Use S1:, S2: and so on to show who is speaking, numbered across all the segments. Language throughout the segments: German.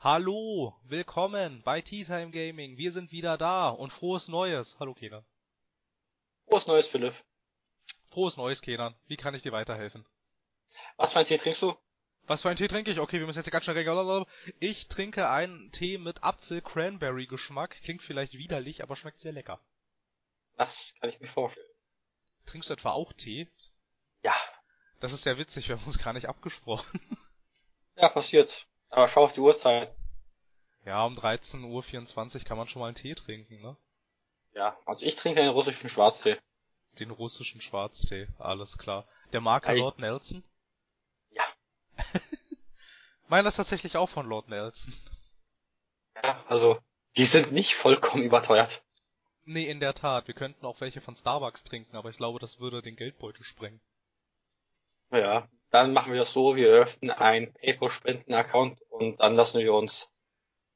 S1: Hallo, willkommen bei Tea Time Gaming. Wir sind wieder da und frohes Neues. Hallo Kenan.
S2: Frohes Neues, Philipp.
S1: Frohes Neues, Kenan. Wie kann ich dir weiterhelfen?
S2: Was für einen Tee trinkst du?
S1: Was für einen Tee trinke ich? Okay, wir müssen jetzt hier ganz schnell regeln. Ich trinke einen Tee mit Apfel-Cranberry-Geschmack. Klingt vielleicht widerlich, aber schmeckt sehr lecker.
S2: Das kann ich mir vorstellen.
S1: Trinkst du etwa auch Tee?
S2: Ja.
S1: Das ist ja witzig, wir haben uns gar nicht abgesprochen.
S2: Ja, passiert. Aber schau auf die Uhrzeit.
S1: Ja, um 13.24 Uhr kann man schon mal einen Tee trinken, ne?
S2: Ja, also ich trinke einen russischen Schwarztee.
S1: Den russischen Schwarztee, alles klar. Der Marke
S2: Ei.
S1: Lord Nelson?
S2: Ja.
S1: Meiner ist tatsächlich auch von Lord Nelson.
S2: Ja, also, die sind nicht vollkommen überteuert.
S1: Nee, in der Tat. Wir könnten auch welche von Starbucks trinken, aber ich glaube, das würde den Geldbeutel sprengen.
S2: Ja, dann machen wir das so, wir öffnen einen PayPal-Spenden-Account und dann lassen wir uns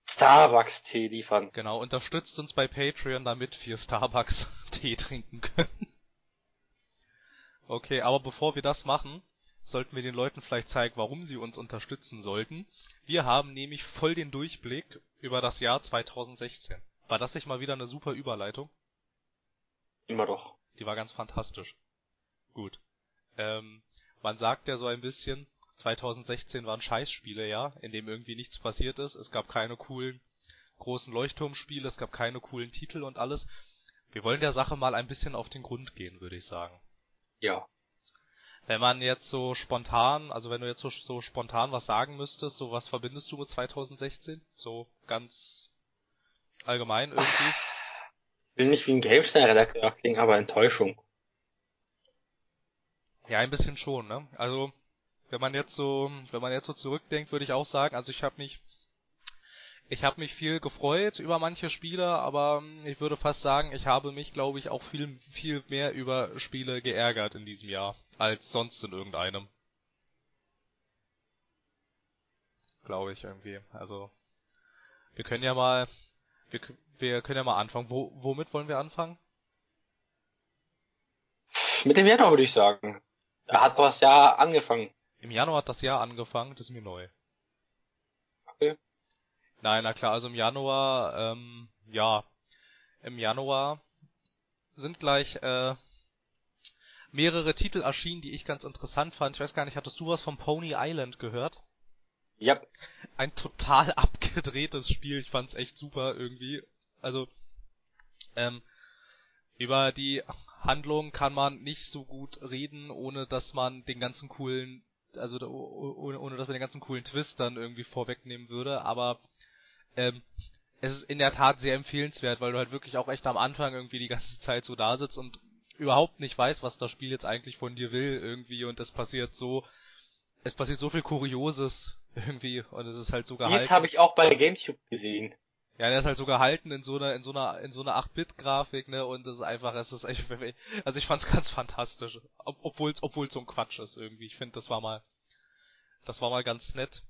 S2: Starbucks-Tee liefern.
S1: Genau, unterstützt uns bei Patreon, damit wir Starbucks Tee trinken können. Okay, aber bevor wir das machen, sollten wir den Leuten vielleicht zeigen, warum sie uns unterstützen sollten. Wir haben nämlich voll den Durchblick über das Jahr 2016. War das nicht mal wieder eine super Überleitung?
S2: Immer doch.
S1: Die war ganz fantastisch. Gut. Ähm, man sagt ja so ein bisschen, 2016 war ein Scheißspielejahr, in dem irgendwie nichts passiert ist. Es gab keine coolen großen Leuchtturmspiele, es gab keine coolen Titel und alles. Wir wollen der Sache mal ein bisschen auf den Grund gehen, würde ich sagen.
S2: Ja.
S1: Wenn man jetzt so spontan, also wenn du jetzt so, so spontan was sagen müsstest, so was verbindest du mit 2016? So ganz allgemein irgendwie?
S2: Ich will nicht wie ein GameStar-Redakteur klingen, aber Enttäuschung.
S1: Ja, ein bisschen schon, ne? Also, wenn man jetzt so, wenn man jetzt so zurückdenkt, würde ich auch sagen, also ich habe mich ich habe mich viel gefreut über manche Spiele, aber hm, ich würde fast sagen, ich habe mich, glaube ich, auch viel viel mehr über Spiele geärgert in diesem Jahr als sonst in irgendeinem. Glaube ich irgendwie. Also wir können ja mal wir, wir können ja mal anfangen. Wo, womit wollen wir anfangen?
S2: Mit dem Januar würde ich sagen. Da hat das Jahr angefangen.
S1: Im Januar hat das Jahr angefangen, das ist mir neu.
S2: Okay.
S1: Nein, na klar, also im Januar, ähm, ja, im Januar sind gleich äh, mehrere Titel erschienen, die ich ganz interessant fand. Ich weiß gar nicht, hattest du was vom Pony Island gehört?
S2: Ja.
S1: Ein total abgedrehtes Spiel, ich fand's echt super irgendwie. Also, ähm, über die Handlung kann man nicht so gut reden, ohne dass man den ganzen coolen, also oh- ohne, ohne dass man den ganzen coolen Twist dann irgendwie vorwegnehmen würde, aber ähm, es ist in der Tat sehr empfehlenswert, weil du halt wirklich auch echt am Anfang irgendwie die ganze Zeit so da sitzt und überhaupt nicht weißt, was das Spiel jetzt eigentlich von dir will irgendwie und es passiert so, es passiert so viel Kurioses irgendwie und es ist halt so gehalten.
S2: Dies habe ich auch bei GameCube gesehen.
S1: Ja, der ist halt so gehalten in so einer, in so einer, in so einer 8-Bit-Grafik, ne, und das ist einfach, es ist echt, also ich fand's ganz fantastisch. Ob, obwohl's, obwohl's so ein Quatsch ist irgendwie. Ich finde, das war mal, das war mal ganz nett.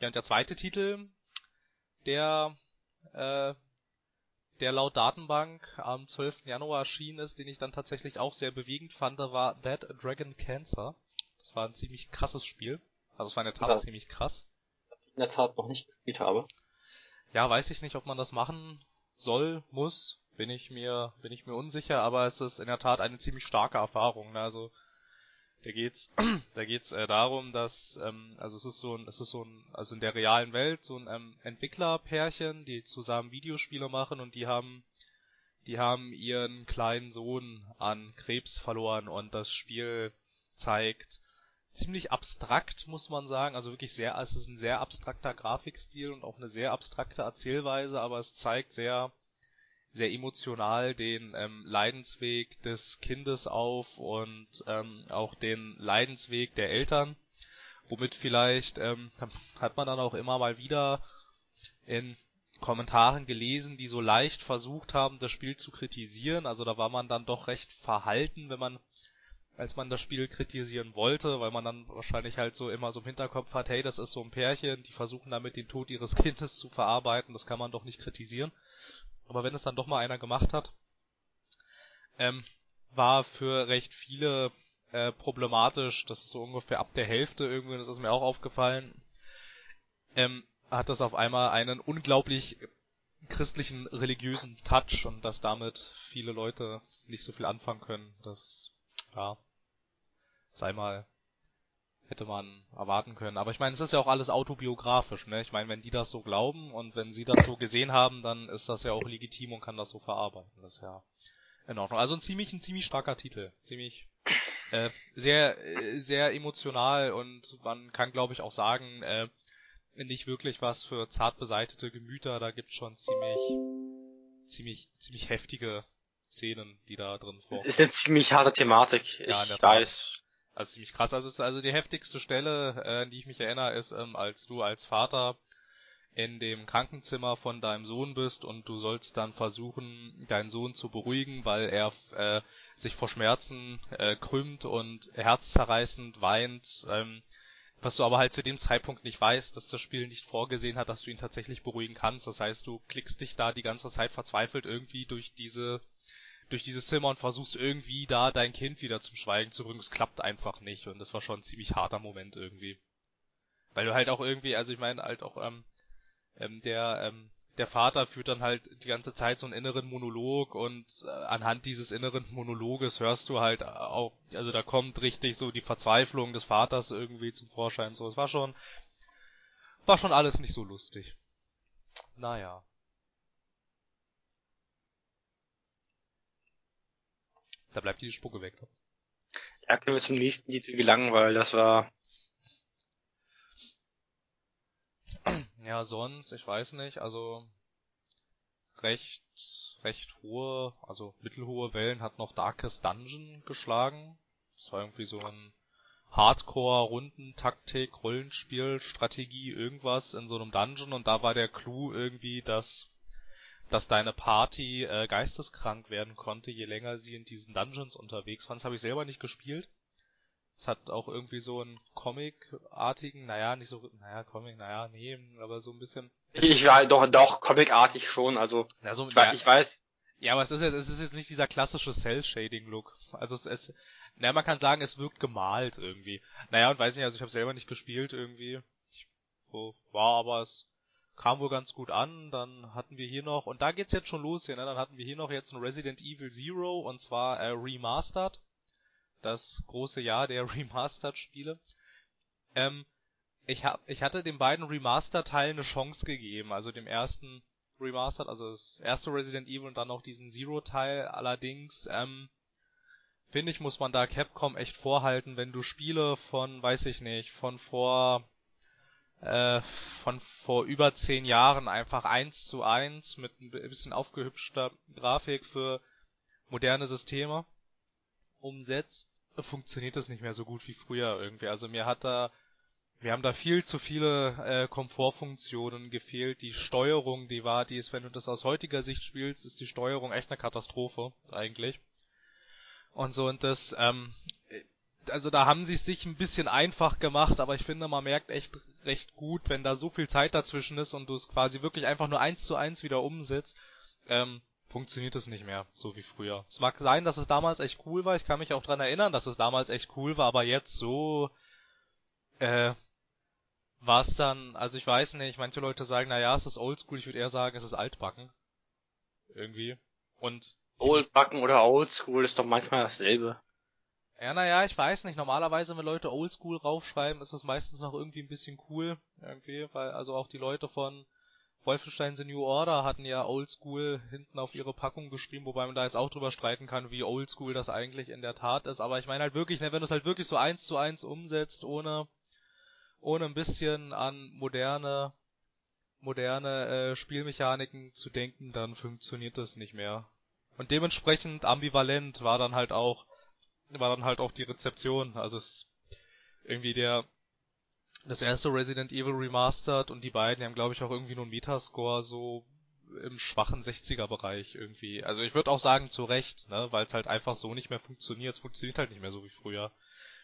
S1: Ja, und der zweite Titel, der, äh, der laut Datenbank am 12. Januar erschienen ist, den ich dann tatsächlich auch sehr bewegend fand, war Dead Dragon Cancer. Das war ein ziemlich krasses Spiel. Also es war in der Tat ziemlich krass.
S2: In der Tat noch nicht gespielt habe.
S1: Ja, weiß ich nicht, ob man das machen soll, muss, bin ich mir, bin ich mir unsicher, aber es ist in der Tat eine ziemlich starke Erfahrung. Ne? Also da geht's, da geht's äh, darum, dass, ähm, also es ist so ein, es ist so ein, also in der realen Welt so ein ähm, Entwicklerpärchen, die zusammen Videospiele machen und die haben, die haben ihren kleinen Sohn an Krebs verloren und das Spiel zeigt ziemlich abstrakt, muss man sagen. Also wirklich sehr, es ist ein sehr abstrakter Grafikstil und auch eine sehr abstrakte Erzählweise, aber es zeigt sehr, sehr emotional den ähm, Leidensweg des Kindes auf und ähm, auch den Leidensweg der Eltern, womit vielleicht ähm, hat man dann auch immer mal wieder in Kommentaren gelesen, die so leicht versucht haben, das Spiel zu kritisieren. Also da war man dann doch recht verhalten, wenn man als man das Spiel kritisieren wollte, weil man dann wahrscheinlich halt so immer so im Hinterkopf hat, hey, das ist so ein Pärchen, die versuchen damit den Tod ihres Kindes zu verarbeiten, das kann man doch nicht kritisieren. Aber wenn es dann doch mal einer gemacht hat, ähm, war für recht viele äh, problematisch, das ist so ungefähr ab der Hälfte irgendwie, das ist mir auch aufgefallen, ähm, hat das auf einmal einen unglaublich christlichen religiösen Touch und dass damit viele Leute nicht so viel anfangen können. Das, ja, sei mal, hätte man erwarten können. Aber ich meine, es ist ja auch alles autobiografisch, ne? Ich meine, wenn die das so glauben und wenn sie das so gesehen haben, dann ist das ja auch legitim und kann das so verarbeiten. Das ist ja in Ordnung. Also ein ziemlich, ein ziemlich starker Titel. Ziemlich, äh, sehr, äh, sehr emotional und man kann glaube ich auch sagen, äh, nicht wirklich was für zart beseitete Gemüter. Da gibt's schon ziemlich, ziemlich, ziemlich heftige Szenen, die da drin
S2: vorkommen. Ist eine ziemlich harte Thematik.
S1: Ja, ich weiß. Also ziemlich krass. Also, ist also die heftigste Stelle, äh, die ich mich erinnere, ist, ähm, als du als Vater in dem Krankenzimmer von deinem Sohn bist und du sollst dann versuchen, deinen Sohn zu beruhigen, weil er äh, sich vor Schmerzen äh, krümmt und herzzerreißend weint. Ähm, was du aber halt zu dem Zeitpunkt nicht weißt, dass das Spiel nicht vorgesehen hat, dass du ihn tatsächlich beruhigen kannst. Das heißt, du klickst dich da die ganze Zeit verzweifelt irgendwie durch diese durch dieses Zimmer und versuchst irgendwie da dein Kind wieder zum Schweigen zu bringen. Es klappt einfach nicht und das war schon ein ziemlich harter Moment irgendwie. Weil du halt auch irgendwie, also ich meine halt auch ähm, ähm, der ähm, der Vater führt dann halt die ganze Zeit so einen inneren Monolog und äh, anhand dieses inneren Monologes hörst du halt auch, also da kommt richtig so die Verzweiflung des Vaters irgendwie zum Vorschein. So, es war schon, war schon alles nicht so lustig. Naja. Da bleibt die Spucke weg.
S2: Ja, können wir zum nächsten Titel gelangen, weil das war
S1: Ja, sonst, ich weiß nicht, also recht, recht hohe, also mittelhohe Wellen hat noch Darkest Dungeon geschlagen. Das war irgendwie so ein Hardcore-Runden-Taktik, Rollenspiel, Strategie, irgendwas in so einem Dungeon und da war der Clou irgendwie, dass dass deine Party äh, geisteskrank werden konnte, je länger sie in diesen Dungeons unterwegs waren. Das habe ich selber nicht gespielt. Es hat auch irgendwie so einen Comic-artigen, naja, nicht so, naja, Comic, naja, nee, aber so ein bisschen.
S2: Ich war doch, doch, Comic-artig schon, also,
S1: ja, so,
S2: ich,
S1: ja,
S2: ich weiß.
S1: Ja, aber es ist jetzt, es ist jetzt nicht dieser klassische Cell-Shading-Look. Also es, es, naja, man kann sagen, es wirkt gemalt irgendwie. Naja, und weiß nicht, also ich habe selber nicht gespielt irgendwie. Ich, so, war aber es kam wohl ganz gut an. Dann hatten wir hier noch, und da geht's jetzt schon los hier, ne? Dann hatten wir hier noch jetzt ein Resident Evil Zero und zwar äh, Remastered das große Jahr der Remastered-Spiele. Ähm, ich, hab, ich hatte den beiden Remaster-Teilen eine Chance gegeben, also dem ersten Remastered, also das erste Resident Evil und dann noch diesen Zero-Teil. Allerdings, ähm, finde ich, muss man da Capcom echt vorhalten, wenn du Spiele von, weiß ich nicht, von vor äh, von vor über zehn Jahren einfach eins zu eins mit ein bisschen aufgehübschter Grafik für moderne Systeme umsetzt, funktioniert das nicht mehr so gut wie früher irgendwie. Also mir hat da, wir haben da viel zu viele äh, Komfortfunktionen gefehlt. Die Steuerung, die war, die ist, wenn du das aus heutiger Sicht spielst, ist die Steuerung echt eine Katastrophe eigentlich. Und so und das, ähm, also da haben sie es sich ein bisschen einfach gemacht, aber ich finde, man merkt echt recht gut, wenn da so viel Zeit dazwischen ist und du es quasi wirklich einfach nur eins zu eins wieder umsetzt, ähm, funktioniert es nicht mehr, so wie früher. Es mag sein, dass es damals echt cool war, ich kann mich auch dran erinnern, dass es damals echt cool war, aber jetzt so, äh, war es dann, also ich weiß nicht, manche Leute sagen, naja, es ist oldschool, ich würde eher sagen, es ist altbacken. Irgendwie. Und.
S2: Oldbacken oder oldschool ist doch manchmal dasselbe.
S1: Ja, naja, ich weiß nicht. Normalerweise, wenn Leute oldschool raufschreiben, ist es meistens noch irgendwie ein bisschen cool. Irgendwie, weil also auch die Leute von Wolfenstein The New Order hatten ja Oldschool hinten auf ihre Packung geschrieben, wobei man da jetzt auch drüber streiten kann, wie Oldschool das eigentlich in der Tat ist. Aber ich meine halt wirklich, ne, wenn du es halt wirklich so eins zu eins umsetzt, ohne, ohne ein bisschen an moderne, moderne äh, Spielmechaniken zu denken, dann funktioniert das nicht mehr. Und dementsprechend ambivalent war dann halt auch, war dann halt auch die Rezeption. Also es irgendwie der das erste Resident Evil Remastered und die beiden haben, glaube ich, auch irgendwie nur einen Metascore so im schwachen 60er-Bereich irgendwie. Also ich würde auch sagen, zu Recht, ne, weil es halt einfach so nicht mehr funktioniert. Es funktioniert halt nicht mehr so wie früher.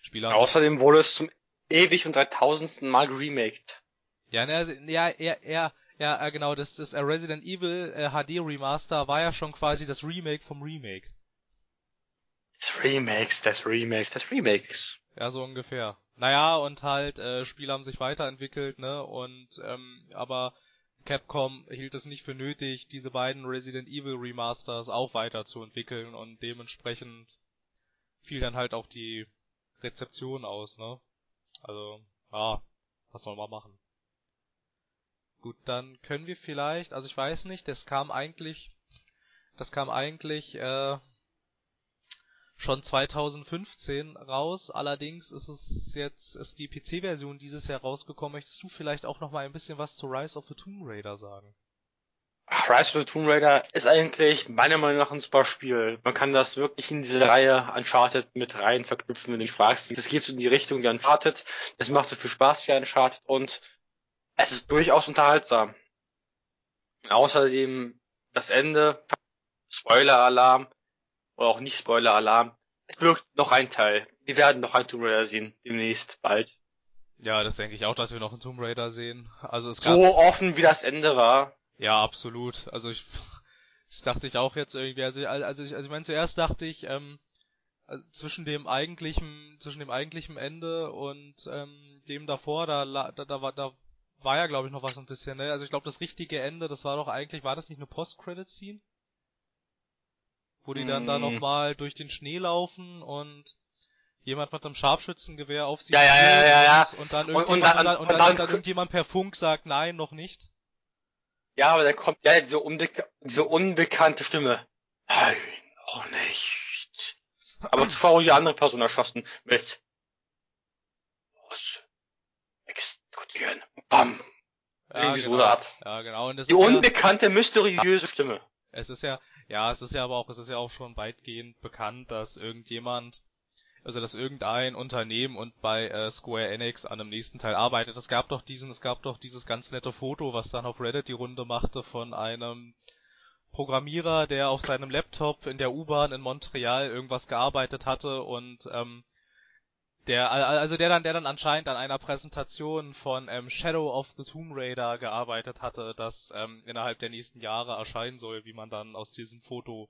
S2: Spieler Außerdem wurde es zum ewig und dreitausendsten Mal geremaked.
S1: Ja, ne, ja, ja, ja, ja, genau, das, das Resident Evil äh, HD Remaster war ja schon quasi das Remake vom Remake.
S2: Des Remakes, des Remakes, des Remakes.
S1: Ja, so ungefähr. naja, und halt, äh, Spiele haben sich weiterentwickelt, ne, und, ähm, aber Capcom hielt es nicht für nötig, diese beiden Resident Evil Remasters auch weiterzuentwickeln und dementsprechend fiel dann halt auch die Rezeption aus, ne? Also, ja, was soll man machen? Gut, dann können wir vielleicht, also ich weiß nicht, das kam eigentlich, das kam eigentlich, äh, schon 2015 raus. Allerdings ist es jetzt ist die PC-Version dieses Jahr rausgekommen. Möchtest du vielleicht auch noch mal ein bisschen was zu Rise of the Tomb Raider sagen?
S2: Rise of the Tomb Raider ist eigentlich meiner Meinung nach ein super Spiel. Man kann das wirklich in diese Reihe Uncharted mit rein verknüpfen, wenn du dich fragst. Das geht so in die Richtung wie Uncharted. Es macht so viel Spaß wie Uncharted und es ist durchaus unterhaltsam. Außerdem das Ende, Spoiler-Alarm, oder auch nicht Spoiler-Alarm. Es wirkt noch ein Teil. Wir werden noch ein Tomb Raider sehen, demnächst bald.
S1: Ja, das denke ich auch, dass wir noch einen Tomb Raider sehen. Also es
S2: gab... So offen wie das Ende war.
S1: Ja, absolut. Also ich, das dachte ich auch jetzt irgendwie. Also, also ich, also ich meine, zuerst dachte ich, ähm, also zwischen dem eigentlichen, zwischen dem eigentlichen Ende und ähm, dem davor, da, da, da war, da war ja glaube ich noch was ein bisschen, ne? Also ich glaube, das richtige Ende, das war doch eigentlich, war das nicht eine Post-Credit-Scene? Wo die dann mm. da nochmal durch den Schnee laufen und jemand mit einem Scharfschützengewehr auf sie
S2: ja, ja, ja, ja, ja.
S1: und dann irgendjemand, und, und, und, und, dann, dann, dann irgendjemand per Funk sagt, nein, noch nicht.
S2: Ja, aber dann kommt ja diese, unbe diese unbekannte Stimme. Nein, noch nicht. Aber zuvor die andere Person erschossen mit was exekutieren. Bam.
S1: Ja, Irgendwie genau. so eine Art. Ja, genau. Und
S2: das die unbekannte, ja, mysteriöse Stimme.
S1: Es ist ja, ja, es ist ja aber auch, es ist ja auch schon weitgehend bekannt, dass irgendjemand, also dass irgendein Unternehmen und bei äh, Square Enix an dem nächsten Teil arbeitet. Es gab doch diesen, es gab doch dieses ganz nette Foto, was dann auf Reddit die Runde machte von einem Programmierer, der auf seinem Laptop in der U-Bahn in Montreal irgendwas gearbeitet hatte und ähm, der, also der dann, der dann anscheinend an einer Präsentation von ähm, Shadow of the Tomb Raider gearbeitet hatte, das ähm, innerhalb der nächsten Jahre erscheinen soll, wie man dann aus diesem Foto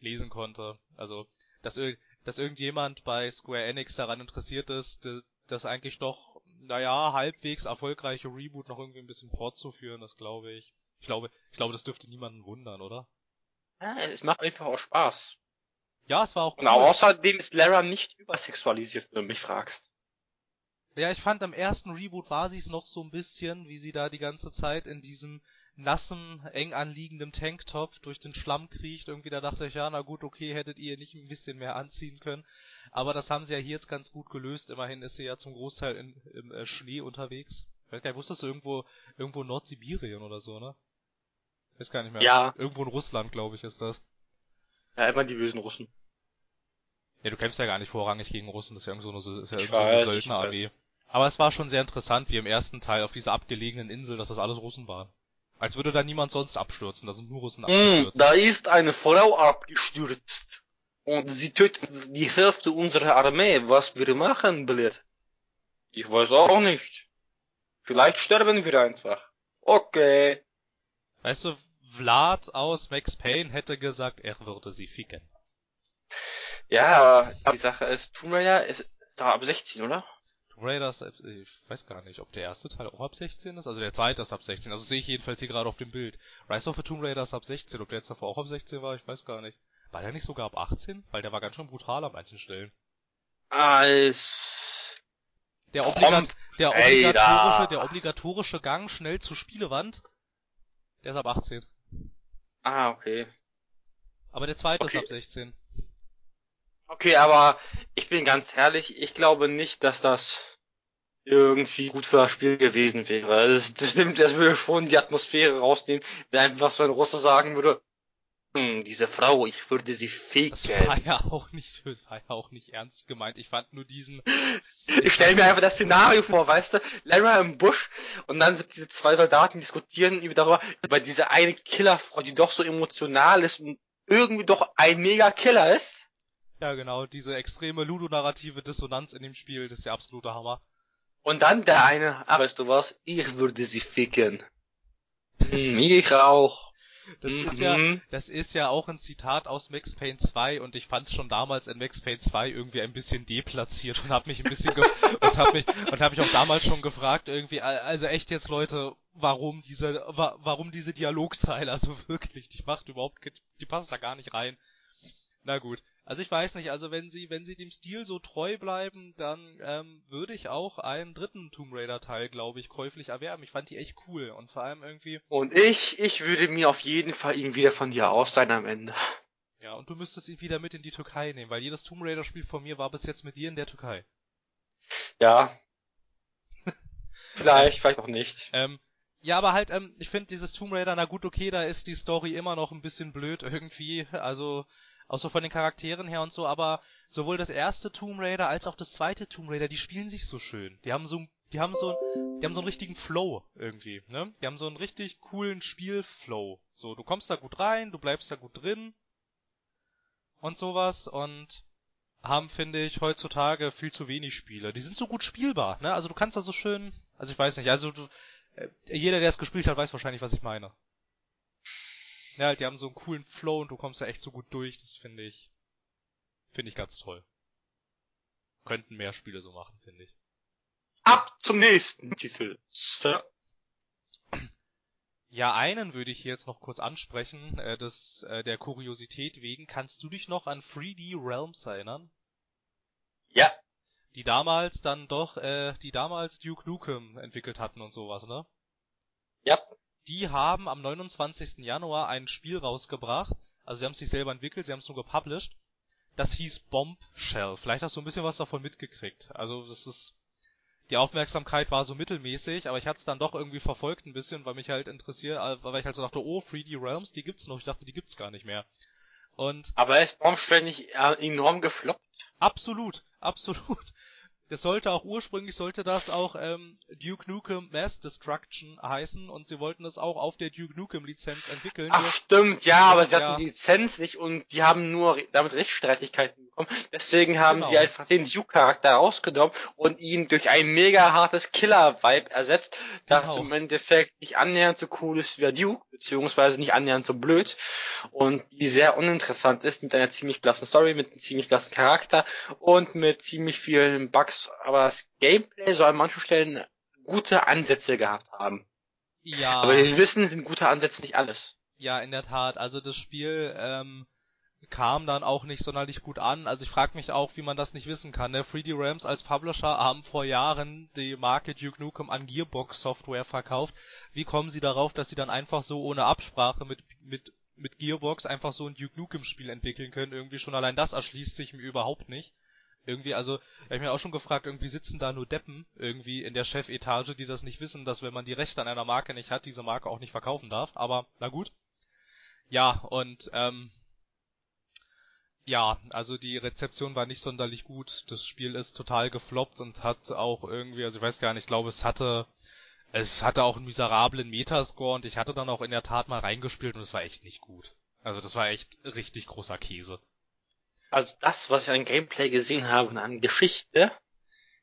S1: lesen konnte. Also, dass, dass irgendjemand bei Square Enix daran interessiert ist, das eigentlich doch, naja, halbwegs erfolgreiche Reboot noch irgendwie ein bisschen fortzuführen, das glaube ich. Ich glaube, ich glaube, das dürfte niemanden wundern, oder?
S2: Ja, es macht einfach auch Spaß.
S1: Ja, es war auch
S2: cool. Und außerdem ist Lara nicht übersexualisiert, wenn du mich fragst.
S1: Ja, ich fand am ersten Reboot war sie es noch so ein bisschen, wie sie da die ganze Zeit in diesem nassen, eng anliegenden Tanktop durch den Schlamm kriecht. Irgendwie da dachte ich, ja, na gut, okay, hättet ihr nicht ein bisschen mehr anziehen können. Aber das haben sie ja hier jetzt ganz gut gelöst. Immerhin ist sie ja zum Großteil in, im äh, Schnee unterwegs. Ich weiß wusstest du irgendwo, irgendwo Nordsibirien oder so, ne? Weiß gar nicht mehr.
S2: Ja.
S1: Irgendwo in Russland, glaube ich, ist das.
S2: Ja, immer die bösen Russen.
S1: Ja, du kämpfst ja gar nicht vorrangig gegen Russen, das ist ja irgend so eine, ist ja irgend so eine Söldnerarmee. Aber es war schon sehr interessant, wie im ersten Teil auf dieser abgelegenen Insel, dass das alles Russen waren. Als würde da niemand sonst abstürzen, da sind nur Russen
S2: hm, abgestürzt. Mm, da ist eine Frau abgestürzt. Und sie tötet die Hälfte unserer Armee. Was wir machen, blöd? Ich weiß auch nicht. Vielleicht sterben wir einfach. Okay.
S1: Weißt du, Vlad aus Max Payne hätte gesagt, er würde sie ficken.
S2: Ja, aber die Sache ist, Tomb Raider ist, ist ab 16, oder?
S1: Tomb Raider ist, ich weiß gar nicht, ob der erste Teil auch ab 16 ist. Also der zweite ist ab 16. Also sehe ich jedenfalls hier gerade auf dem Bild. Rise of the Tomb Raider ist ab 16. Ob der jetzt davor auch ab 16 war, ich weiß gar nicht. War der nicht sogar ab 18? Weil der war ganz schön brutal an manchen Stellen.
S2: Als
S1: der, obligat der, obligatorische, der obligatorische Gang schnell zur Spielewand, der ist ab 18.
S2: Ah, okay.
S1: Aber der zweite okay. ist ab 16.
S2: Okay, aber ich bin ganz ehrlich, ich glaube nicht, dass das irgendwie gut für das Spiel gewesen wäre. Das, das nimmt, das würde schon die Atmosphäre rausnehmen, wenn einfach so ein Russe sagen würde, diese Frau, ich würde sie ficken.
S1: Das war ja auch nicht, das war ja auch nicht ernst gemeint. Ich fand nur diesen.
S2: ich stelle mir einfach das Szenario vor, weißt du, Lara im Busch und dann sind diese zwei Soldaten diskutieren über darüber, über diese eine Killerfrau, die doch so emotional ist und irgendwie doch ein mega Killer ist.
S1: Ja, genau, diese extreme ludonarrative Dissonanz in dem Spiel, das ist der absolute Hammer.
S2: Und dann der eine, ah, weißt du was, ich würde sie ficken. Hm, ich auch.
S1: Das ist ja, das ist ja auch ein Zitat aus Max Payne 2 und ich fand es schon damals in Max Payne 2 irgendwie ein bisschen deplatziert und hab mich ein bisschen und hab mich und hab mich auch damals schon gefragt irgendwie, also echt jetzt Leute, warum diese, wa warum diese Dialogzeile, also wirklich, die macht überhaupt, die passt da gar nicht rein. Na gut. Also ich weiß nicht, also wenn sie, wenn sie dem Stil so treu bleiben, dann ähm, würde ich auch einen dritten Tomb Raider Teil, glaube ich, käuflich erwerben. Ich fand die echt cool und vor allem irgendwie.
S2: Und ich, ich würde mir auf jeden Fall ihn wieder von dir aus sein am Ende.
S1: Ja, und du müsstest ihn wieder mit in die Türkei nehmen, weil jedes Tomb Raider Spiel von mir war bis jetzt mit dir in der Türkei.
S2: Ja. vielleicht, vielleicht auch nicht.
S1: Ähm, ja, aber halt, ähm, ich finde dieses Tomb Raider, na gut, okay, da ist die Story immer noch ein bisschen blöd irgendwie. Also, auch so von den Charakteren her und so, aber sowohl das erste Tomb Raider als auch das zweite Tomb Raider, die spielen sich so schön. Die haben so, die haben so, die haben so einen richtigen Flow irgendwie, ne? Die haben so einen richtig coolen Spielflow. So, du kommst da gut rein, du bleibst da gut drin und sowas und haben, finde ich, heutzutage viel zu wenig Spiele. Die sind so gut spielbar, ne? Also du kannst da so schön, also ich weiß nicht, also du, äh, jeder, der es gespielt hat, weiß wahrscheinlich, was ich meine. Ja, halt, die haben so einen coolen Flow und du kommst da echt so gut durch, das finde ich, finde ich ganz toll. Könnten mehr Spiele so machen, finde ich.
S2: Ab zum nächsten Titel, Sir.
S1: Ja, einen würde ich jetzt noch kurz ansprechen, äh, das, äh, der Kuriosität wegen. Kannst du dich noch an 3D Realms erinnern?
S2: Ja.
S1: Die damals dann doch, äh, die damals Duke Nukem entwickelt hatten und sowas, ne?
S2: Ja
S1: die haben am 29. Januar ein Spiel rausgebracht. Also sie haben es nicht selber entwickelt, sie haben es nur gepublished. Das hieß Bombshell. Vielleicht hast du ein bisschen was davon mitgekriegt. Also das ist die Aufmerksamkeit war so mittelmäßig, aber ich hatte es dann doch irgendwie verfolgt ein bisschen, weil mich halt interessiert, äh, weil ich halt so dachte, oh, 3D Realms, die gibt's noch. Ich dachte, die gibt's gar nicht mehr. Und
S2: aber ist Bombshell nicht äh, enorm gefloppt?
S1: Absolut, absolut. Das sollte auch ursprünglich sollte das auch ähm, Duke Nukem Mass Destruction heißen und sie wollten das auch auf der Duke Nukem Lizenz entwickeln.
S2: Ach stimmt, ja, aber sie hatten die Lizenz nicht und die haben nur damit Rechtsstreitigkeiten bekommen. Deswegen haben genau. sie einfach den Duke Charakter rausgenommen und ihn durch ein mega hartes Killer Vibe ersetzt, das genau. im Endeffekt nicht annähernd so cool ist wie der Duke, beziehungsweise nicht annähernd so blöd und die sehr uninteressant ist mit einer ziemlich blassen Story, mit einem ziemlich blassen Charakter und mit ziemlich vielen Bugs aber das Gameplay soll an manchen Stellen gute Ansätze gehabt haben.
S1: Ja.
S2: Aber wir wissen, sind gute Ansätze nicht alles.
S1: Ja, in der Tat. Also das Spiel ähm, kam dann auch nicht sonderlich gut an. Also ich frage mich auch, wie man das nicht wissen kann. Ne? 3D Realms als Publisher haben vor Jahren die Marke Duke Nukem an Gearbox Software verkauft. Wie kommen sie darauf, dass sie dann einfach so ohne Absprache mit mit mit Gearbox einfach so ein Duke Nukem Spiel entwickeln können? Irgendwie schon allein das erschließt sich mir überhaupt nicht. Irgendwie, also, hab ich mir auch schon gefragt, irgendwie sitzen da nur Deppen irgendwie in der Chefetage, die das nicht wissen, dass wenn man die Rechte an einer Marke nicht hat, diese Marke auch nicht verkaufen darf. Aber na gut. Ja, und ähm, ja, also die Rezeption war nicht sonderlich gut. Das Spiel ist total gefloppt und hat auch irgendwie, also ich weiß gar nicht, ich glaube, es hatte es hatte auch einen miserablen Metascore und ich hatte dann auch in der Tat mal reingespielt und es war echt nicht gut. Also das war echt richtig großer Käse
S2: also das, was ich an Gameplay gesehen habe und an Geschichte,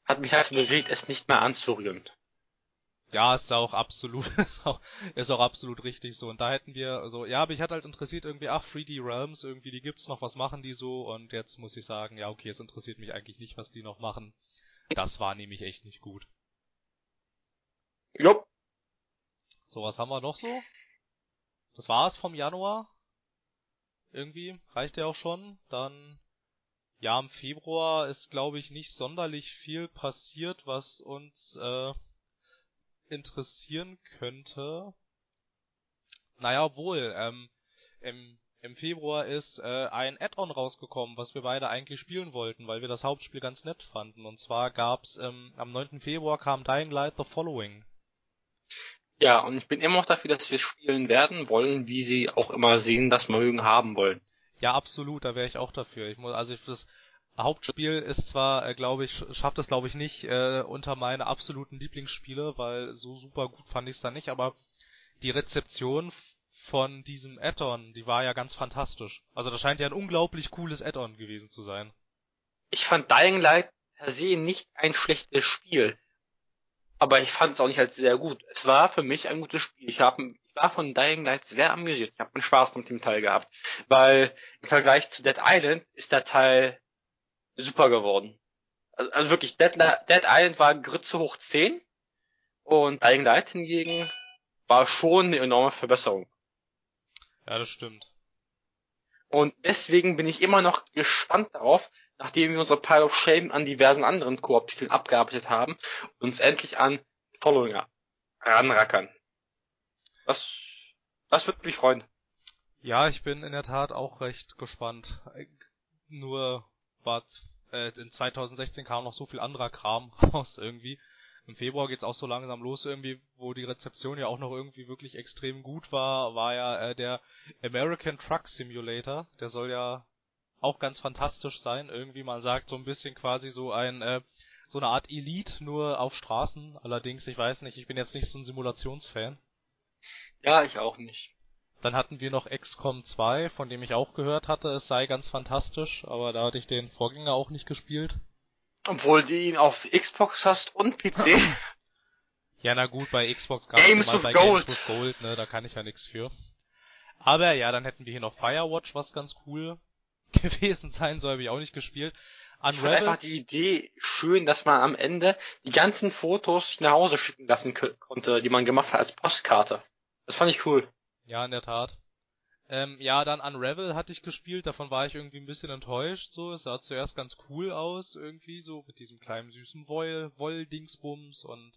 S2: hat mich dazu bewegt, es nicht mehr anzurühren.
S1: Ja, ist auch absolut, ist auch, ist auch absolut richtig so. Und da hätten wir, also, ja, aber ich hatte halt interessiert irgendwie, ach, 3D Realms, irgendwie, die gibt's noch, was machen die so? Und jetzt muss ich sagen, ja, okay, es interessiert mich eigentlich nicht, was die noch machen. Das war nämlich echt nicht gut.
S2: Jupp.
S1: So, was haben wir noch so? Das war's vom Januar irgendwie, reicht ja auch schon. Dann, ja, im Februar ist, glaube ich, nicht sonderlich viel passiert, was uns äh, interessieren könnte. Naja, obwohl, ähm, im, im Februar ist äh, ein Add-on rausgekommen, was wir beide eigentlich spielen wollten, weil wir das Hauptspiel ganz nett fanden. Und zwar gab's ähm, am 9. Februar kam Dying Light The Following.
S2: Ja, und ich bin immer noch dafür, dass wir spielen werden wollen, wie sie auch immer sehen, das mögen haben wollen.
S1: Ja, absolut, da wäre ich auch dafür. Ich muss, also das Hauptspiel ist zwar, äh, glaube ich, schafft es glaube ich nicht äh, unter meine absoluten Lieblingsspiele, weil so super gut fand ich es da nicht, aber die Rezeption von diesem Add-on, die war ja ganz fantastisch. Also das scheint ja ein unglaublich cooles Add-on gewesen zu sein.
S2: Ich fand Dying Light per se nicht ein schlechtes Spiel aber ich fand es auch nicht als sehr gut. Es war für mich ein gutes Spiel. Ich habe, ich war von Dying Light sehr amüsiert. Ich habe einen Spaß mit dem Teil gehabt. Weil im Vergleich zu Dead Island ist der Teil super geworden. Also, also wirklich, Dead, Dead Island war Grütze hoch 10 und Dying Light hingegen war schon eine enorme Verbesserung.
S1: Ja, das stimmt.
S2: Und deswegen bin ich immer noch gespannt darauf, nachdem wir unsere Pile of Shame an diversen anderen Koop-Titeln abgearbeitet haben, uns endlich an Following ranrackern. Das, das würde mich freuen.
S1: Ja, ich bin in der Tat auch recht gespannt. Nur war äh, in 2016 kam noch so viel anderer Kram raus irgendwie. Im Februar geht's auch so langsam los irgendwie, wo die Rezeption ja auch noch irgendwie wirklich extrem gut war, war ja äh, der American Truck Simulator. Der soll ja auch ganz fantastisch sein. Irgendwie, man sagt so ein bisschen quasi so ein, äh, so eine Art Elite nur auf Straßen. Allerdings, ich weiß nicht, ich bin jetzt nicht so ein Simulationsfan.
S2: Ja, ich auch nicht.
S1: Dann hatten wir noch XCOM 2, von dem ich auch gehört hatte, es sei ganz fantastisch, aber da hatte ich den Vorgänger auch nicht gespielt.
S2: Obwohl du ihn auf Xbox hast und PC.
S1: ja, na gut, bei Xbox gab
S2: es mal bei Gold. Games with
S1: Gold, ne, da kann ich ja nichts für. Aber ja, dann hätten wir hier noch Firewatch, was ganz cool gewesen sein soll, habe ich auch nicht gespielt.
S2: Unravel. Ich fand einfach die Idee schön, dass man am Ende die ganzen Fotos nach Hause schicken lassen konnte, die man gemacht hat als Postkarte. Das fand ich cool.
S1: Ja, in der Tat. Ähm, ja, dann Unravel hatte ich gespielt, davon war ich irgendwie ein bisschen enttäuscht, so. Es sah zuerst ganz cool aus, irgendwie, so, mit diesem kleinen süßen Woll, Woll-Dingsbums und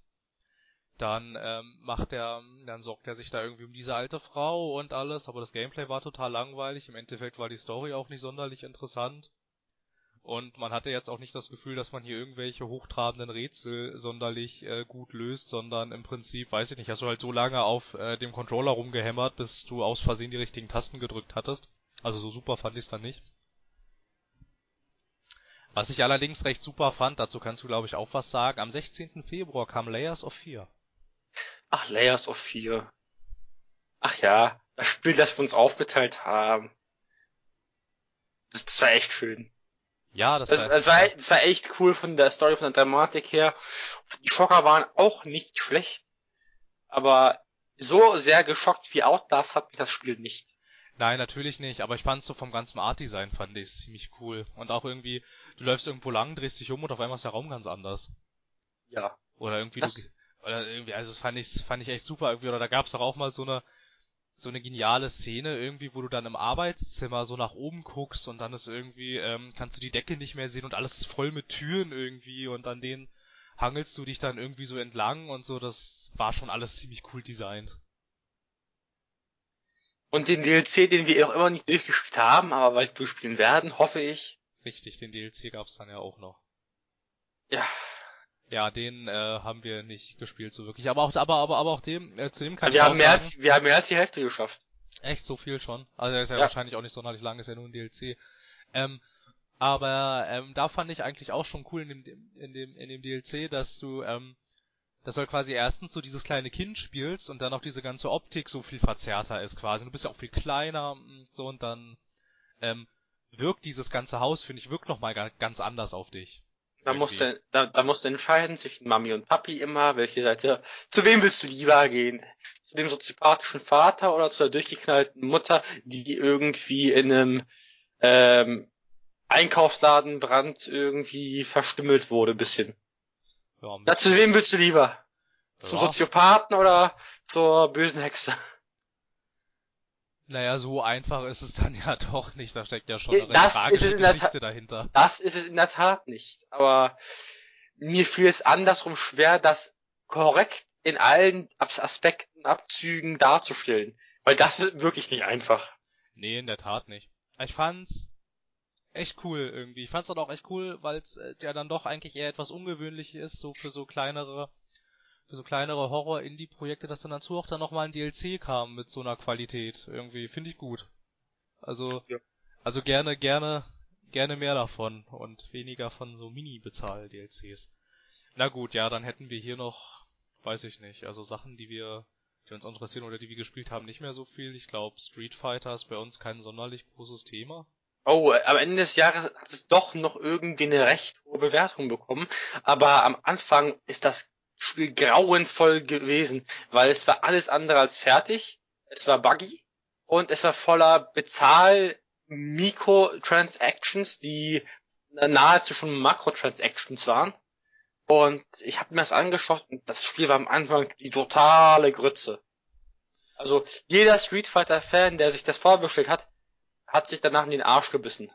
S1: dann ähm, macht er, dann sorgt er sich da irgendwie um diese alte Frau und alles, aber das Gameplay war total langweilig. Im Endeffekt war die Story auch nicht sonderlich interessant. Und man hatte jetzt auch nicht das Gefühl, dass man hier irgendwelche hochtrabenden Rätsel sonderlich äh, gut löst, sondern im Prinzip, weiß ich nicht, hast du halt so lange auf äh, dem Controller rumgehämmert, bis du aus Versehen die richtigen Tasten gedrückt hattest. Also so super fand ich es dann nicht. Was ich allerdings recht super fand, dazu kannst du glaube ich auch was sagen, am 16. Februar kam Layers of Fear.
S2: Ach, Layers of Fear. Ach ja, das Spiel, das wir uns aufgeteilt haben. Das, das war echt schön.
S1: Ja, das,
S2: das, war, das, war, das war echt cool von der Story, von der Dramatik her. Die Schocker waren auch nicht schlecht, aber so sehr geschockt wie Outlast hat mich das Spiel nicht.
S1: Nein, natürlich nicht, aber ich fand so vom ganzen Art-Design fand ich es ziemlich cool. Und auch irgendwie, du läufst irgendwo lang, drehst dich um und auf einmal ist der Raum ganz anders.
S2: Ja.
S1: Oder irgendwie, das... du, oder irgendwie, also das fand ich, fand ich echt super irgendwie, oder da gab's doch auch mal so eine, so eine geniale Szene irgendwie, wo du dann im Arbeitszimmer so nach oben guckst und dann ist irgendwie, ähm, kannst du die Decke nicht mehr sehen und alles ist voll mit Türen irgendwie und an denen hangelst du dich dann irgendwie so entlang und so, das war schon alles ziemlich cool designt.
S2: Und den DLC, den wir auch immer nicht durchgespielt haben, aber bald durchspielen werden, hoffe ich.
S1: Richtig, den DLC gab's dann ja auch noch.
S2: Ja,
S1: ja, den äh, haben wir nicht gespielt so wirklich. Aber auch, aber, aber, aber auch dem, äh, zu dem kann
S2: wir
S1: ich
S2: haben mehr sagen, als, Wir haben mehr als die Hälfte geschafft.
S1: Echt, so viel schon? Also er ist ja, ja, wahrscheinlich auch nicht sonderlich lang, ist ja nur ein DLC. Ähm, aber ähm, da fand ich eigentlich auch schon cool in dem, in dem, in dem DLC, dass du, ähm, dass du halt quasi erstens so dieses kleine Kind spielst und dann auch diese ganze Optik so viel verzerrter ist quasi. Du bist ja auch viel kleiner und so und dann ähm, wirkt dieses ganze Haus, finde ich, wirkt nochmal ganz anders auf dich.
S2: Da musst, du, da, da musst du entscheiden zwischen Mami und Papi immer, welche Seite, zu wem willst du lieber gehen? Zu dem soziopathischen Vater oder zu der durchgeknallten Mutter, die irgendwie in einem ähm, Einkaufsladenbrand irgendwie verstümmelt wurde, bisschen. Ja, ja, zu wem willst du lieber? Zum ja. Soziopathen oder zur bösen Hexe?
S1: Naja, so einfach ist es dann ja doch nicht. Da steckt ja schon eine das tragische Geschichte dahinter.
S2: Das ist es in der Tat nicht. Aber mir fiel es andersrum schwer, das korrekt in allen Aspekten, Abzügen darzustellen. Weil das ist wirklich nicht einfach.
S1: Nee, in der Tat nicht. Ich fand's echt cool irgendwie. Ich fand's dann auch echt cool, weil es äh, ja dann doch eigentlich eher etwas ungewöhnlich ist, so für so kleinere für so kleinere Horror-Indie-Projekte, dass dann dazu auch dann nochmal ein DLC kam mit so einer Qualität. Irgendwie, finde ich gut. Also, ja. also gerne, gerne, gerne mehr davon und weniger von so Mini-Bezahl-DLCs. Na gut, ja, dann hätten wir hier noch, weiß ich nicht, also Sachen, die wir, die uns interessieren oder die wir gespielt haben, nicht mehr so viel. Ich glaube, Street Fighter ist bei uns kein sonderlich großes Thema.
S2: Oh, am Ende des Jahres hat es doch noch irgendwie eine recht hohe Bewertung bekommen. Aber am Anfang ist das Spiel grauenvoll gewesen, weil es war alles andere als fertig es war buggy und es war voller Bezahl Mikrotransactions, die nahezu schon Makrotransactions waren. Und ich habe mir das angeschaut und das Spiel war am Anfang die totale Grütze. Also jeder Street Fighter Fan, der sich das vorbestellt hat, hat sich danach in den Arsch gebissen.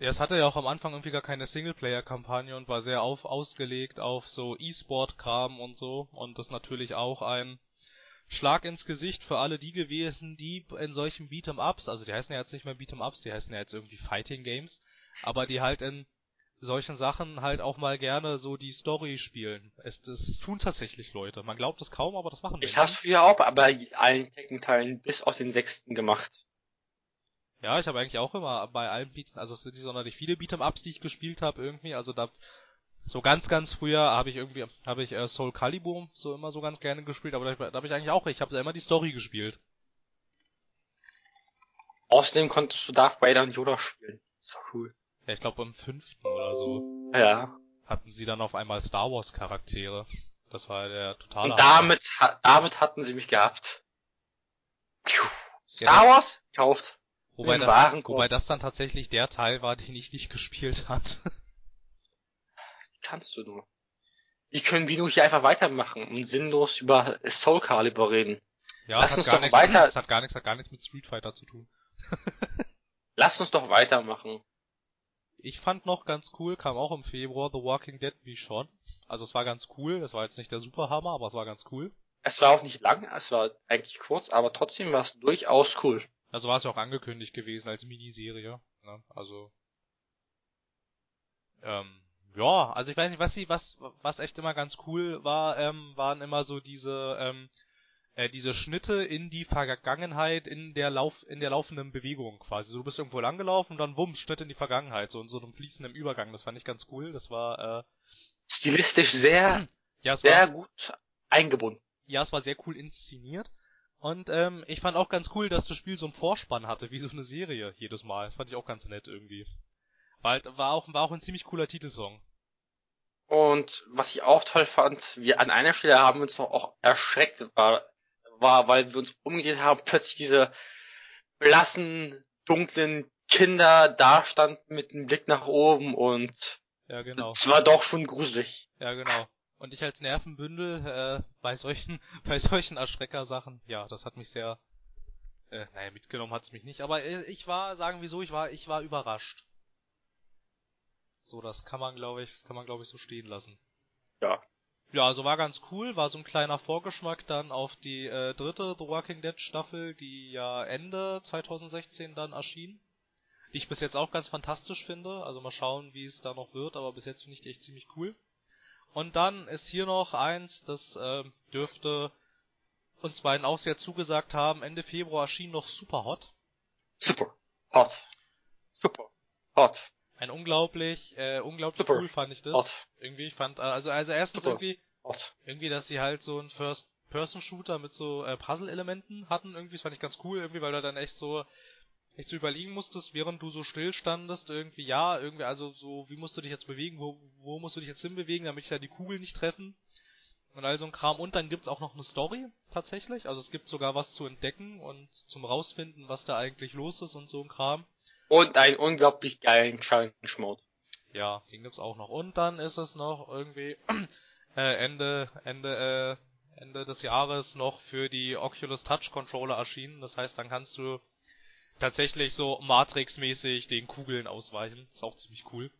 S1: Ja, es hatte ja auch am Anfang irgendwie gar keine Singleplayer-Kampagne und war sehr auf, ausgelegt auf so E-Sport-Kram und so. Und das natürlich auch ein Schlag ins Gesicht für alle die gewesen, die in solchen Beat'em-Ups, also die heißen ja jetzt nicht mehr Beat'em-Ups, die heißen ja jetzt irgendwie Fighting Games, aber die halt in solchen Sachen halt auch mal gerne so die Story spielen. Es, das tun tatsächlich Leute. Man glaubt es kaum, aber das machen
S2: Ich hab's früher auch bei allen Tekken-Teilen bis auf den sechsten gemacht.
S1: Ja, ich habe eigentlich auch immer bei allen Beat'em, also es sind nicht sonderlich viele Beat'em-Ups, die ich gespielt habe irgendwie, also da so ganz ganz früher habe ich irgendwie habe ich äh, Soul Calibur so immer so ganz gerne gespielt, aber da, da habe ich eigentlich auch, ich habe immer die Story gespielt.
S2: Außerdem konntest du Darth Vader und Yoda spielen. Das war cool.
S1: Ja, ich glaube beim fünften oder so.
S2: Ja.
S1: Hatten sie dann auf einmal Star Wars Charaktere. Das war der totale.
S2: Und damit, ha damit hatten sie mich gehabt. Puh. Star ja, Wars? Kauft.
S1: Wobei das, wobei das dann tatsächlich der Teil war, den ich nicht gespielt hat.
S2: Kannst du nur. Wie können wir nur hier einfach weitermachen und sinnlos über Soul Calibur reden?
S1: Ja, Lass uns doch nichts, weiter. Das hat gar nichts, hat gar nichts mit Street Fighter zu tun.
S2: Lass uns doch weitermachen.
S1: Ich fand noch ganz cool, kam auch im Februar The Walking Dead wie schon. Also es war ganz cool, das war jetzt nicht der Superhammer, aber es war ganz cool.
S2: Es war auch nicht lang, es war eigentlich kurz, aber trotzdem war es durchaus cool.
S1: Also war es ja auch angekündigt gewesen als Miniserie. Ne? Also ähm, ja, also ich weiß nicht, was sie, was, was echt immer ganz cool war, ähm, waren immer so diese, ähm, äh, diese Schnitte in die Vergangenheit in der Lauf, in der laufenden Bewegung quasi. So, du bist irgendwo langgelaufen und dann wumm, Schnitt in die Vergangenheit, so in so einem fließenden Übergang. Das fand ich ganz cool. Das war äh,
S2: stilistisch sehr, ja, sehr war, gut eingebunden.
S1: Ja, es war sehr cool inszeniert. Und ähm, ich fand auch ganz cool, dass das Spiel so einen Vorspann hatte, wie so eine Serie jedes Mal. Das fand ich auch ganz nett irgendwie. War, halt, war, auch, war auch ein ziemlich cooler Titelsong.
S2: Und was ich auch toll fand, wir an einer Stelle haben uns noch auch erschreckt, war, war, weil wir uns umgedreht haben, plötzlich diese blassen, dunklen Kinder da standen mit dem Blick nach oben und
S1: ja, genau.
S2: Es war doch schon gruselig.
S1: Ja, genau. Und ich als Nervenbündel äh, bei solchen bei solchen Erschreckersachen, ja, das hat mich sehr äh, naja, mitgenommen hat's mich nicht, aber äh, ich war, sagen wir so, ich war ich war überrascht. So, das kann man, glaube ich, das kann man, glaube ich, so stehen lassen.
S2: Ja.
S1: Ja, also war ganz cool, war so ein kleiner Vorgeschmack dann auf die äh, dritte The Walking Dead Staffel, die ja Ende 2016 dann erschien. Die ich bis jetzt auch ganz fantastisch finde. Also mal schauen, wie es da noch wird, aber bis jetzt finde ich die echt ziemlich cool. Und dann ist hier noch eins, das äh, dürfte uns beiden auch sehr zugesagt haben. Ende Februar erschien noch Super Hot.
S2: Super Hot. Super Hot.
S1: Ein unglaublich, äh, unglaublich Super. cool fand ich das. Hot. Irgendwie, ich fand, also, also erstens Super. irgendwie, Hot. irgendwie, dass sie halt so ein First-Person-Shooter mit so äh, Puzzle-Elementen hatten, irgendwie, das fand ich ganz cool, irgendwie, weil du dann echt so, echt so überlegen musstest, während du so still standest, irgendwie, ja, irgendwie, also so, wie musst du dich jetzt bewegen, wo, wo musst du dich jetzt hinbewegen, damit ich da die Kugel nicht treffen und all so ein Kram. Und dann gibt's auch noch eine Story, tatsächlich, also es gibt sogar was zu entdecken und zum rausfinden, was da eigentlich los ist und so ein Kram.
S2: Und einen unglaublich geilen Challenge-Mode.
S1: Ja, den gibt's auch noch. Und dann ist es noch irgendwie äh, Ende, Ende, äh, Ende des Jahres noch für die Oculus Touch Controller erschienen. Das heißt, dann kannst du tatsächlich so Matrix-mäßig den Kugeln ausweichen. Ist auch ziemlich cool.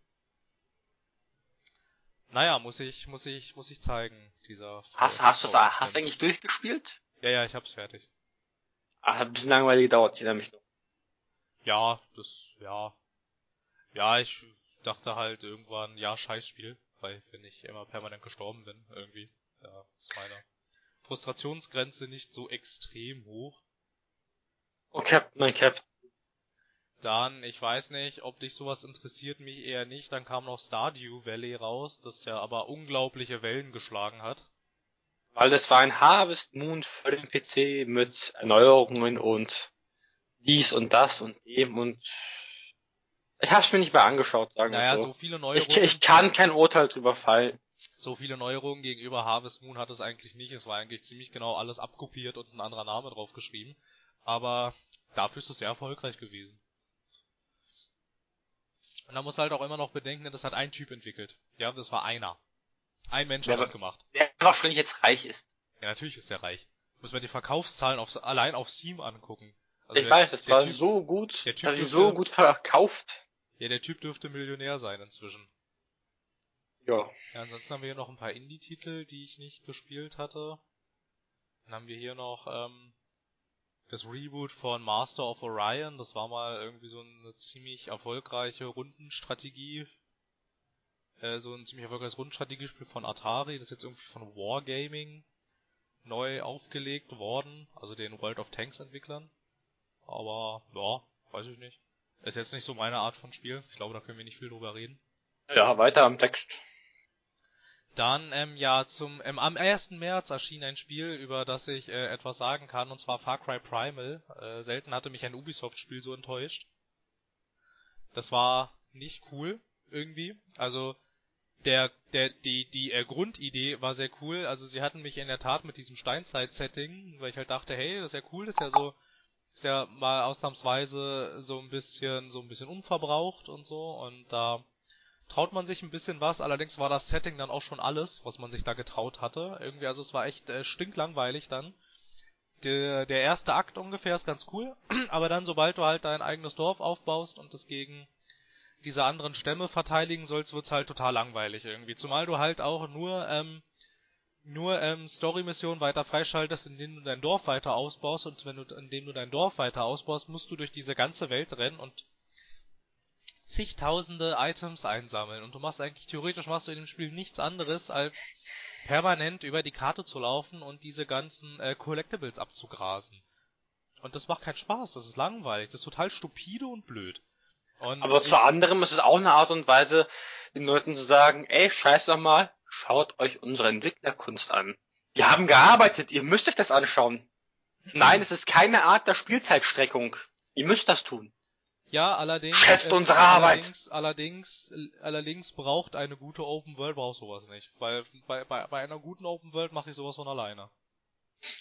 S1: Naja, muss ich, muss ich, muss ich zeigen, dieser.
S2: Hast, hast du hast du eigentlich durchgespielt?
S1: Ja, ja, ich hab's fertig.
S2: Ach, hat ein bisschen langweilig gedauert, ich mich noch.
S1: Ja, das, ja. Ja, ich dachte halt irgendwann, ja, Scheißspiel, weil wenn ich immer permanent gestorben bin, irgendwie, ja, ist meine Frustrationsgrenze nicht so extrem hoch.
S2: Oh, Captain, mein Captain.
S1: Dann, ich weiß nicht, ob dich sowas interessiert, mich eher nicht. Dann kam noch Stardew Valley raus, das ja aber unglaubliche Wellen geschlagen hat.
S2: Weil das war ein Harvest Moon für den PC mit Erneuerungen und dies und das und dem und ich hab's mir nicht mehr angeschaut, sagen
S1: naja, so. so viele neue
S2: ich, ich kann kein Urteil drüber fallen,
S1: so viele Neuerungen gegenüber Harvest Moon hat es eigentlich nicht. Es war eigentlich ziemlich genau alles abkopiert und ein anderer Name drauf geschrieben. Aber dafür ist es sehr erfolgreich gewesen. Und da muss halt auch immer noch bedenken, das hat ein Typ entwickelt. Ja, das war einer. Ein Mensch
S2: Ja,
S1: hat das gemacht.
S2: Der wahrscheinlich jetzt reich ist.
S1: Ja, natürlich ist der reich. Muss man die Verkaufszahlen auf, allein auf Steam angucken. Also
S2: ich
S1: der-
S2: weiß, das
S1: der
S2: war
S1: typ,
S2: so gut,
S1: der Typ
S2: dass sie so gut verkauft.
S1: Ja, der Typ dürfte Millionär sein inzwischen.
S2: Ja.
S1: Ja, ansonsten haben wir hier noch ein paar Indie-Titel, die ich nicht gespielt hatte. Dann haben wir hier noch ähm, das Reboot von Master of Orion. Das war mal irgendwie so eine ziemlich erfolgreiche Rundenstrategie. Äh, so ein ziemlich erfolgreiches Rundenstrategiespiel von Atari. Das ist jetzt irgendwie von Wargaming neu aufgelegt worden. Also den World of Tanks Entwicklern. Aber, ja, weiß ich nicht. Ist jetzt nicht so meine Art von Spiel. Ich glaube, da können wir nicht viel drüber reden.
S2: Ja, weiter am Text.
S1: Dann, ähm, ja, zum, ähm, am 1. März erschien ein Spiel, über das ich äh, etwas sagen kann, und zwar Far Cry Primal. Äh, selten hatte mich ein Ubisoft-Spiel so enttäuscht. Das war nicht cool, irgendwie. Also, der, der, die, die äh, Grundidee war sehr cool. Also, sie hatten mich in der Tat mit diesem Steinzeit-Setting, weil ich halt dachte, hey, das ist ja cool, das ist ja so, ist ja mal ausnahmsweise so ein bisschen, so ein bisschen unverbraucht und so, und da traut man sich ein bisschen was, allerdings war das Setting dann auch schon alles, was man sich da getraut hatte. Irgendwie, also es war echt äh, stinklangweilig dann. Der, der erste Akt ungefähr ist ganz cool, aber dann, sobald du halt dein eigenes Dorf aufbaust und es gegen diese anderen Stämme verteidigen sollst, wird's halt total langweilig irgendwie. Zumal du halt auch nur, ähm, nur ähm, Story-Missionen weiter freischaltest, indem du dein Dorf weiter ausbaust und wenn du, indem du dein Dorf weiter ausbaust, musst du durch diese ganze Welt rennen und zigtausende Items einsammeln und du machst eigentlich theoretisch machst du in dem Spiel nichts anderes als permanent über die Karte zu laufen und diese ganzen äh, Collectibles abzugrasen. Und das macht keinen Spaß, das ist langweilig, das ist total stupide und blöd. Und
S2: Aber zu anderem ist es auch eine Art und Weise, den Leuten zu sagen, ey, scheiß doch mal, schaut euch unsere Entwicklerkunst an. Wir haben gearbeitet, ihr müsst euch das anschauen. Nein, es ist keine Art der Spielzeitstreckung. Ihr müsst das tun.
S1: Ja, allerdings.
S2: Schätzt unsere Arbeit.
S1: Allerdings, allerdings, allerdings braucht eine gute Open World braucht sowas nicht. Weil bei, bei, bei einer guten Open World mache ich sowas von alleine.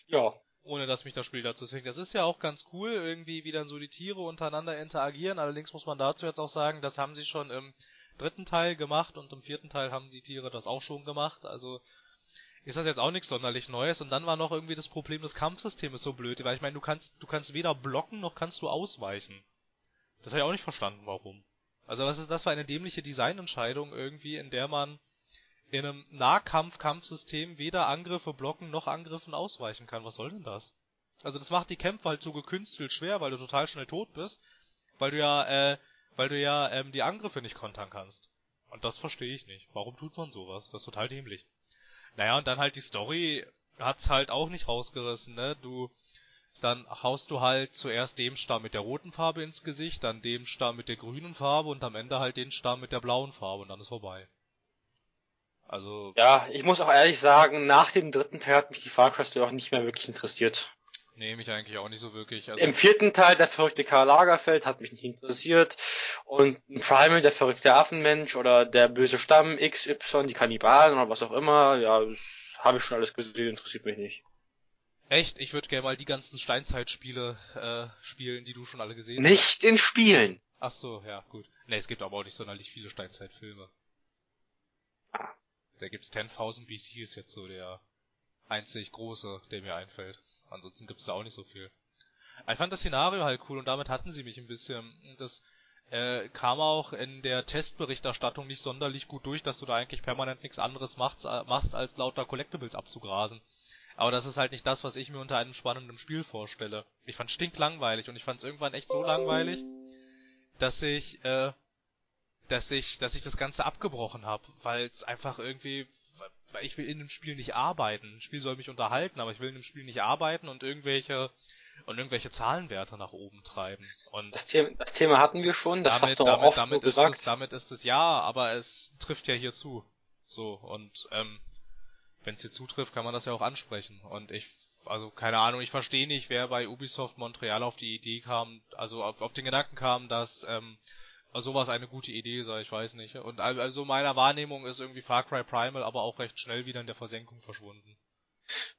S2: Ja.
S1: Ohne dass mich das Spiel dazu zwingt. Das ist ja auch ganz cool, irgendwie, wie dann so die Tiere untereinander interagieren. Allerdings muss man dazu jetzt auch sagen, das haben sie schon im dritten Teil gemacht und im vierten Teil haben die Tiere das auch schon gemacht. Also ist das jetzt auch nichts sonderlich Neues. Und dann war noch irgendwie das Problem, das Kampfsystem ist so blöd, weil ich meine, du kannst, du kannst weder blocken noch kannst du ausweichen. Das habe ich auch nicht verstanden, warum. Also das ist, das war eine dämliche Designentscheidung irgendwie, in der man in einem Nahkampf-Kampfsystem weder Angriffe blocken noch Angriffen ausweichen kann. Was soll denn das? Also das macht die Kämpfe halt so gekünstelt schwer, weil du total schnell tot bist, weil du ja, äh, weil du ja ähm, die Angriffe nicht kontern kannst. Und das verstehe ich nicht. Warum tut man sowas? Das ist total dämlich. Naja, und dann halt die Story hat's halt auch nicht rausgerissen, ne? Du, dann haust du halt zuerst dem Star mit der roten Farbe ins Gesicht, dann dem Star mit der grünen Farbe und am Ende halt den Star mit der blauen Farbe und dann ist vorbei. Also,
S2: Ja, ich muss auch ehrlich sagen, nach dem dritten Teil hat mich die Far Cry Story auch nicht mehr wirklich interessiert.
S1: nee, mich eigentlich auch nicht so wirklich. Also,
S2: Im vierten Teil, der verrückte Karl Lagerfeld, hat mich nicht interessiert. Und Primal, der verrückte Affenmensch oder der böse Stamm, XY, die Kannibalen oder was auch immer, ja, habe ich schon alles gesehen, interessiert mich nicht.
S1: Echt, ich würde gerne mal die ganzen Steinzeitspiele äh, spielen, die du schon alle gesehen hast.
S2: Nicht in Spielen.
S1: Ach so, ja, gut. Ne, es gibt aber auch nicht sonderlich viele Steinzeitfilme.
S2: Ah.
S1: Da gibt's 10.000 BC ist jetzt so der einzig große, der mir einfällt. Ansonsten gibt's da auch nicht so viel. Ich fand das Szenario halt cool und damit hatten sie mich ein bisschen. Das äh, kam auch in der Testberichterstattung nicht sonderlich gut durch, dass du da eigentlich permanent nichts anderes machst, äh, machst als lauter Collectibles abzugrasen. Aber das ist halt nicht das, was ich mir unter einem spannenden Spiel vorstelle. Ich fand stinklangweilig und ich fand es irgendwann echt so langweilig, dass ich, äh, dass ich, dass ich das Ganze abgebrochen habe, weil es einfach irgendwie, weil ich will in dem Spiel nicht arbeiten. Ein Spiel soll mich unterhalten, aber ich will in dem Spiel nicht arbeiten und irgendwelche und irgendwelche Zahlenwerte nach oben treiben. Und
S2: Das Thema, das Thema hatten wir schon, das
S1: damit,
S2: hast du auch
S1: damit,
S2: oft
S1: damit ist
S2: gesagt.
S1: es, damit ist es ja, aber es trifft ja hier zu. So, und ähm, wenn es hier zutrifft, kann man das ja auch ansprechen. Und ich, also keine Ahnung, ich verstehe nicht, wer bei Ubisoft Montreal auf die Idee kam, also auf, auf den Gedanken kam, dass ähm, sowas eine gute Idee sei, ich weiß nicht. Und also meiner Wahrnehmung ist irgendwie Far Cry Primal aber auch recht schnell wieder in der Versenkung verschwunden.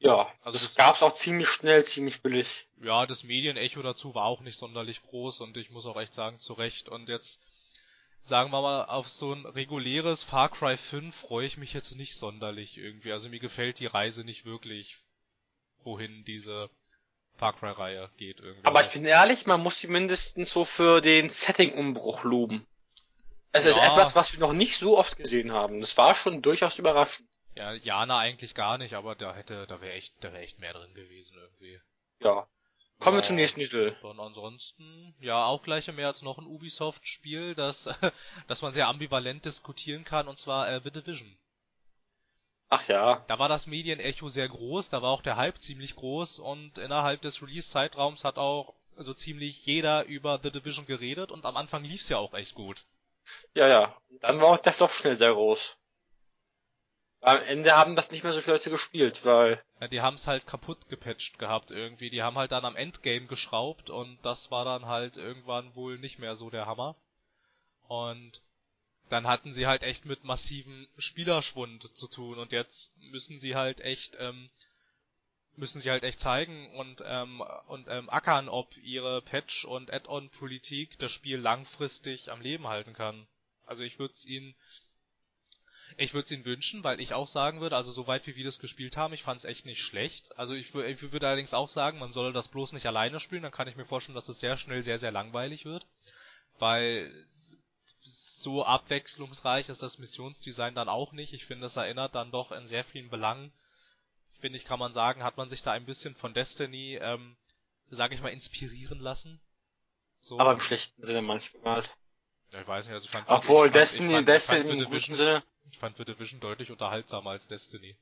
S2: Ja, also das, das gab's auch ziemlich schnell, ziemlich billig.
S1: Ja, das Medienecho dazu war auch nicht sonderlich groß und ich muss auch echt sagen, zu Recht. Und jetzt sagen wir mal, auf so ein reguläres Far Cry 5 freue ich mich jetzt nicht sonderlich irgendwie. Also mir gefällt die Reise nicht wirklich, wohin diese Far Cry Reihe geht irgendwie.
S2: Aber ich bin ehrlich, man muss sie mindestens so für den Setting-Umbruch loben. Es ja. ist etwas, was wir noch nicht so oft gesehen haben. Das war schon durchaus überraschend.
S1: Ja, Jana eigentlich gar nicht, aber da hätte, da wäre echt, da wäre echt mehr drin gewesen irgendwie.
S2: Ja. Kommen wir zum nächsten Titel.
S1: Und ansonsten, ja, auch gleich im März noch ein Ubisoft-Spiel, das, das man sehr ambivalent diskutieren kann, und zwar äh, The Division.
S2: Ach ja.
S1: Da war das Medienecho sehr groß, da war auch der Hype ziemlich groß und innerhalb des Release-Zeitraums hat auch so ziemlich jeder über The Division geredet und am Anfang lief's ja auch echt gut.
S2: Ja, ja. Dann war auch der Flop schnell sehr groß. Am Ende haben das nicht mehr so viele Leute gespielt, weil.
S1: Ja, die haben's halt kaputt gepatcht gehabt irgendwie. Die haben halt dann am Endgame geschraubt und das war dann halt irgendwann wohl nicht mehr so der Hammer. Und dann hatten sie halt echt mit massiven Spielerschwund zu tun und jetzt müssen sie halt echt ähm, müssen sie halt echt zeigen und ähm, und ähm, ackern, ob ihre Patch und Add-on Politik das Spiel langfristig am Leben halten kann. Also ich würde es ihnen ich würde es ihnen wünschen, weil ich auch sagen würde, also soweit wie wir das gespielt haben, ich fand es echt nicht schlecht. Also ich, ich würde allerdings auch sagen, man solle das bloß nicht alleine spielen, dann kann ich mir vorstellen, dass es sehr schnell sehr, sehr langweilig wird. Weil so abwechslungsreich ist das Missionsdesign dann auch nicht. Ich finde, es erinnert dann doch in sehr vielen Belangen, finde ich, kann man sagen, hat man sich da ein bisschen von Destiny, ähm, sag ich mal, inspirieren lassen.
S2: So. Aber im schlechten Sinne manchmal.
S1: Ja, ich weiß nicht, also ich fand
S2: Obwohl
S1: ich
S2: fand, Destiny, ich fand, Destiny
S1: ich fand im guten Sinne. Ich fand The Division deutlich unterhaltsamer als Destiny.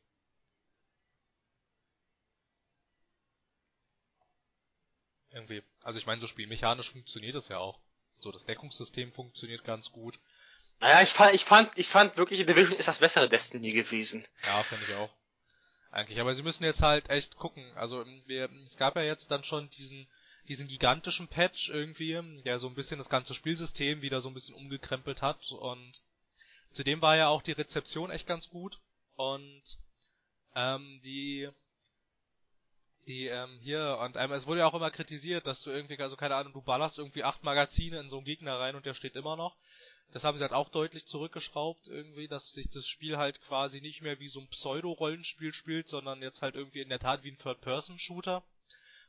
S1: Irgendwie. Also ich meine, so spielmechanisch funktioniert es ja auch. So, das Deckungssystem funktioniert ganz gut.
S2: Naja, ich fand, ich fand, ich fand wirklich, The Division ist das bessere Destiny gewesen.
S1: Ja, finde ich auch. Eigentlich, aber sie müssen jetzt halt echt gucken. Also, wir, es gab ja jetzt dann schon diesen, diesen gigantischen Patch irgendwie, der so ein bisschen das ganze Spielsystem wieder so ein bisschen umgekrempelt hat und Zudem war ja auch die Rezeption echt ganz gut und ähm, die die ähm, hier und ähm, es wurde ja auch immer kritisiert, dass du irgendwie also keine Ahnung, du ballerst irgendwie acht Magazine in so einen Gegner rein und der steht immer noch. Das haben sie halt auch deutlich zurückgeschraubt irgendwie, dass sich das Spiel halt quasi nicht mehr wie so ein Pseudo-Rollenspiel spielt, sondern jetzt halt irgendwie in der Tat wie ein Third-Person-Shooter.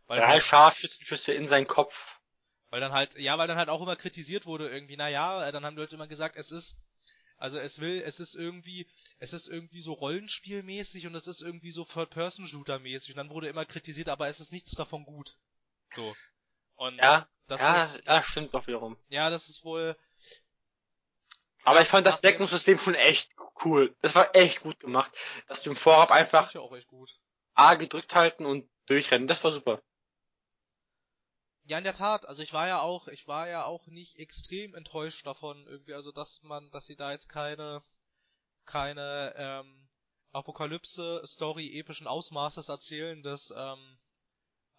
S2: Drei halt, Scharfschützenschüsse in seinen Kopf.
S1: Weil dann halt, ja, weil dann halt auch immer kritisiert wurde irgendwie, naja, dann haben die Leute immer gesagt, es ist also es will, es ist irgendwie, es ist irgendwie so Rollenspielmäßig und es ist irgendwie so Third-Person-Shooter-mäßig. Und dann wurde immer kritisiert, aber es ist nichts davon gut. So.
S2: Und ja, das ja, ist, das, stimmt doch wiederum.
S1: Ja, das ist wohl.
S2: Aber ich fand das Deckungssystem schon echt cool. Das war echt gut gemacht. Dass du im Vorab einfach A gedrückt halten und durchrennen. Das war super.
S1: Ja, in der Tat. Also ich war ja auch, ich war ja auch nicht extrem enttäuscht davon irgendwie, also dass man, dass sie da jetzt keine, keine ähm, Apokalypse-Story epischen Ausmaßes erzählen. Das ähm,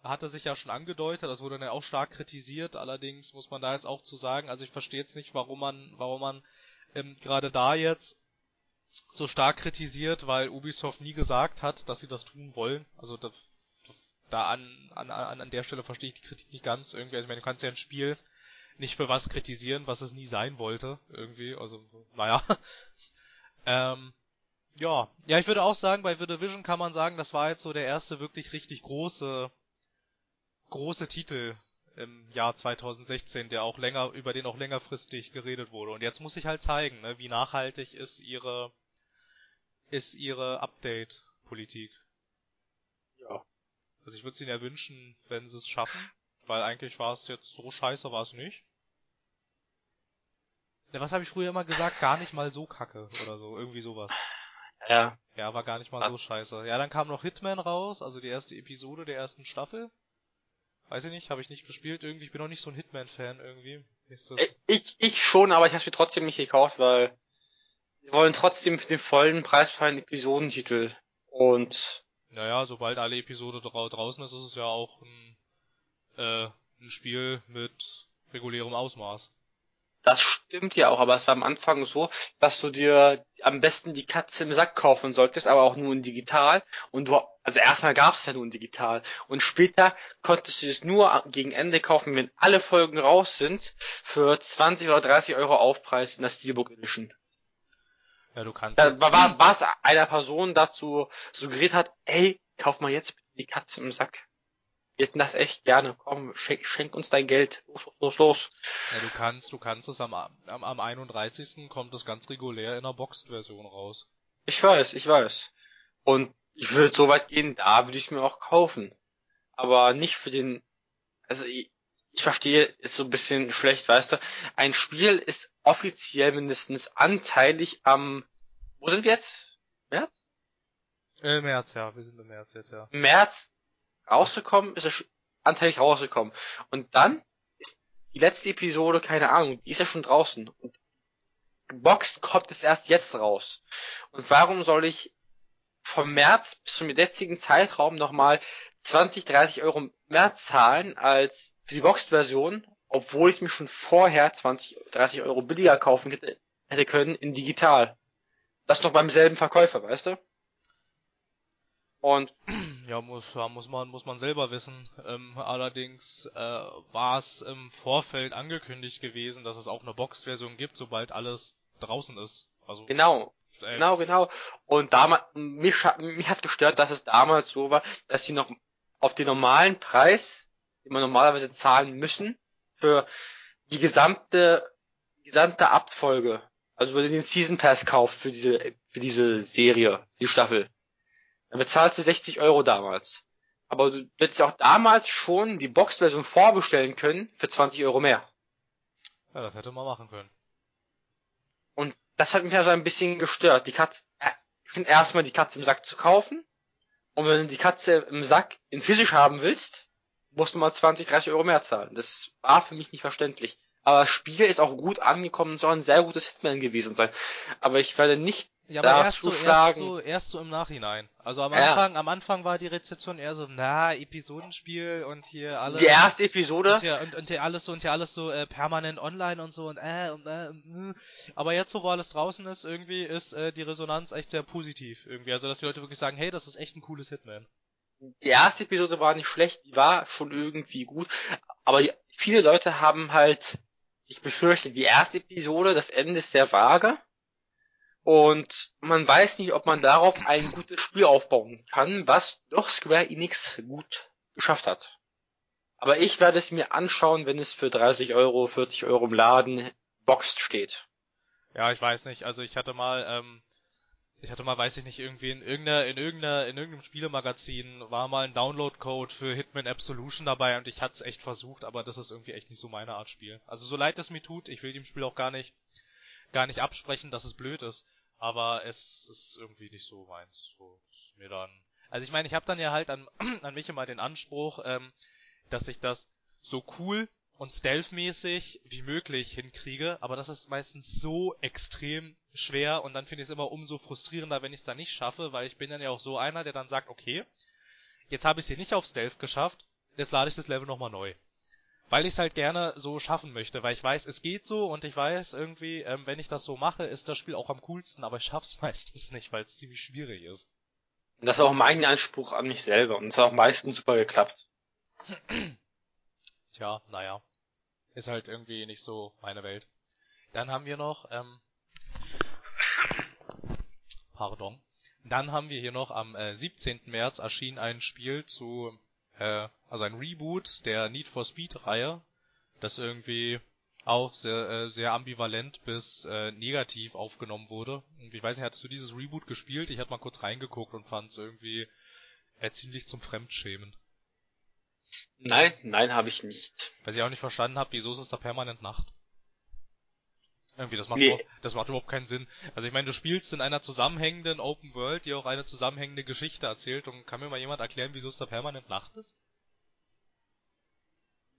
S1: hatte sich ja schon angedeutet. Das wurde dann ja auch stark kritisiert. Allerdings muss man da jetzt auch zu sagen, also ich verstehe jetzt nicht, warum man, warum man ähm, gerade da jetzt so stark kritisiert, weil Ubisoft nie gesagt hat, dass sie das tun wollen. Also da da an, an, an der Stelle verstehe ich die Kritik nicht ganz irgendwie. Also ich meine, du kannst ja ein Spiel nicht für was kritisieren, was es nie sein wollte, irgendwie. Also, naja. ähm, ja. Ja, ich würde auch sagen, bei The Division kann man sagen, das war jetzt so der erste wirklich richtig große, große Titel im Jahr 2016, der auch länger, über den auch längerfristig geredet wurde. Und jetzt muss ich halt zeigen, ne, wie nachhaltig ist ihre, ist ihre Update-Politik. Also ich würde es ihnen ja wünschen, wenn sie es schaffen, weil eigentlich war es jetzt so scheiße, war es nicht. Ja, was habe ich früher immer gesagt? Gar nicht mal so kacke oder so, irgendwie sowas.
S2: Ja.
S1: Ja, war gar nicht mal so scheiße. Ja, dann kam noch Hitman raus, also die erste Episode der ersten Staffel. Weiß ich nicht, habe ich nicht gespielt irgendwie. Ich bin noch nicht so ein Hitman-Fan irgendwie.
S2: Ich, ich schon, aber ich habe mir trotzdem nicht gekauft, weil sie wollen trotzdem für den vollen Preis für einen Episodentitel. Und
S1: naja, sobald alle Episode dra draußen ist, ist es ja auch ein, äh, ein Spiel mit regulärem Ausmaß.
S2: das stimmt ja auch, aber es war am Anfang so, dass du dir am besten die Katze im Sack kaufen solltest, aber auch nur in digital. Und du, also erstmal gab es ja nur in digital. Und später konntest du es nur gegen Ende kaufen, wenn alle Folgen raus sind, für 20 oder 30 Euro Aufpreis in der Steelbook Edition.
S1: Ja, du kannst.
S2: Da war, war, was einer Person dazu suggeriert hat, ey, kauf mal jetzt die Katze im Sack. Wir hätten das echt gerne. Komm, schenk, schenk uns dein Geld. Los, los, los.
S1: Ja, du kannst, du kannst es am, am, am 31. kommt es ganz regulär in der Boxed-Version raus.
S2: Ich weiß, ich weiß. Und ich würde so weit gehen, da würde ich es mir auch kaufen. Aber nicht für den, also ich, ich verstehe, ist so ein bisschen schlecht, weißt du. Ein Spiel ist offiziell mindestens anteilig am, wo sind wir jetzt? März?
S1: Äh, März, ja, wir sind im März jetzt, ja.
S2: März rausgekommen, ist er anteilig rausgekommen. Und dann ist die letzte Episode, keine Ahnung, die ist ja schon draußen. Und geboxt kommt es erst jetzt raus. Und warum soll ich vom März bis zum jetzigen Zeitraum nochmal 20, 30 Euro mehr zahlen als für die Boxed-Version, obwohl ich mir schon vorher 20, 30 Euro billiger kaufen hätte, hätte können in digital. Das noch beim selben Verkäufer, weißt du?
S1: Und ja, muss, ja, muss man muss man selber wissen. Ähm, allerdings äh, war es im Vorfeld angekündigt gewesen, dass es auch eine Box-Version gibt, sobald alles draußen ist.
S2: Also genau, äh, genau, genau. Und damals mich mich hat's gestört, dass es damals so war, dass sie noch auf den normalen Preis, den man normalerweise zahlen müssen, für die gesamte gesamte Abfolge, also wenn du den Season Pass kauft für diese für diese Serie, die Staffel dann bezahlst du 60 Euro damals. Aber du hättest auch damals schon die Box-Version vorbestellen können für 20 Euro mehr.
S1: Ja, das hätte man machen können.
S2: Und das hat mich ja so ein bisschen gestört. Die Katze, äh, erstmal die Katze im Sack zu kaufen. Und wenn du die Katze im Sack in physisch haben willst, musst du mal 20, 30 Euro mehr zahlen. Das war für mich nicht verständlich. Aber das Spiel ist auch gut angekommen, soll ein sehr gutes Hitman gewesen sein. Aber ich werde nicht
S1: ja, aber erst so, erst so, erst so im Nachhinein. Also am Anfang, ja. am Anfang war die Rezeption eher so, na, Episodenspiel und hier alles.
S2: Die erste Episode?
S1: Und hier, und, und hier alles so, und hier alles so äh, permanent online und so und äh, und äh, und, äh. Aber jetzt, so wo alles draußen ist, irgendwie ist äh, die Resonanz echt sehr positiv. Irgendwie. Also dass die Leute wirklich sagen, hey, das ist echt ein cooles Hitman.
S2: Die erste Episode war nicht schlecht, die war schon irgendwie gut, aber viele Leute haben halt sich befürchtet, die erste Episode, das Ende ist sehr vage und man weiß nicht, ob man darauf ein gutes Spiel aufbauen kann, was doch Square Enix gut geschafft hat. Aber ich werde es mir anschauen, wenn es für 30 Euro, 40 Euro im Laden boxed steht.
S1: Ja, ich weiß nicht. Also ich hatte mal, ähm, ich hatte mal, weiß ich nicht, irgendwie in irgendeiner, in irgendeiner, in irgendeinem Spielemagazin war mal ein Download-Code für Hitman Absolution dabei und ich hatte es echt versucht, aber das ist irgendwie echt nicht so meine Art Spiel. Also so leid es mir tut, ich will dem Spiel auch gar nicht gar nicht absprechen, dass es blöd ist, aber es ist irgendwie nicht so meins. So ist mir dann. Also ich meine, ich habe dann ja halt an, an mich immer den Anspruch, ähm, dass ich das so cool und stealth-mäßig wie möglich hinkriege, aber das ist meistens so extrem schwer und dann finde ich es immer umso frustrierender, wenn ich es dann nicht schaffe, weil ich bin dann ja auch so einer, der dann sagt, okay, jetzt habe ich es hier nicht auf Stealth geschafft, jetzt lade ich das Level nochmal neu weil ich es halt gerne so schaffen möchte, weil ich weiß, es geht so und ich weiß irgendwie, ähm, wenn ich das so mache, ist das Spiel auch am coolsten, aber ich schaff's meistens nicht, weil es ziemlich schwierig ist.
S2: Das ist auch mein Anspruch an mich selber und es hat auch meistens super geklappt.
S1: Tja, naja. Ist halt irgendwie nicht so meine Welt. Dann haben wir noch, ähm, pardon. Dann haben wir hier noch am äh, 17. März erschien ein Spiel zu äh, also ein Reboot der Need for Speed Reihe, das irgendwie auch sehr, äh, sehr ambivalent bis äh, negativ aufgenommen wurde. Und ich weiß nicht, hattest du dieses Reboot gespielt? Ich hatte mal kurz reingeguckt und fand es irgendwie äh, ziemlich zum Fremdschämen.
S2: Nein, nein, habe ich nicht.
S1: Weil ich auch nicht verstanden habe, wieso ist es da permanent Nacht? Irgendwie, das macht, nee. überhaupt, das macht überhaupt keinen Sinn. Also ich meine, du spielst in einer zusammenhängenden Open World, die auch eine zusammenhängende Geschichte erzählt und kann mir mal jemand erklären, wieso es da permanent Nacht ist?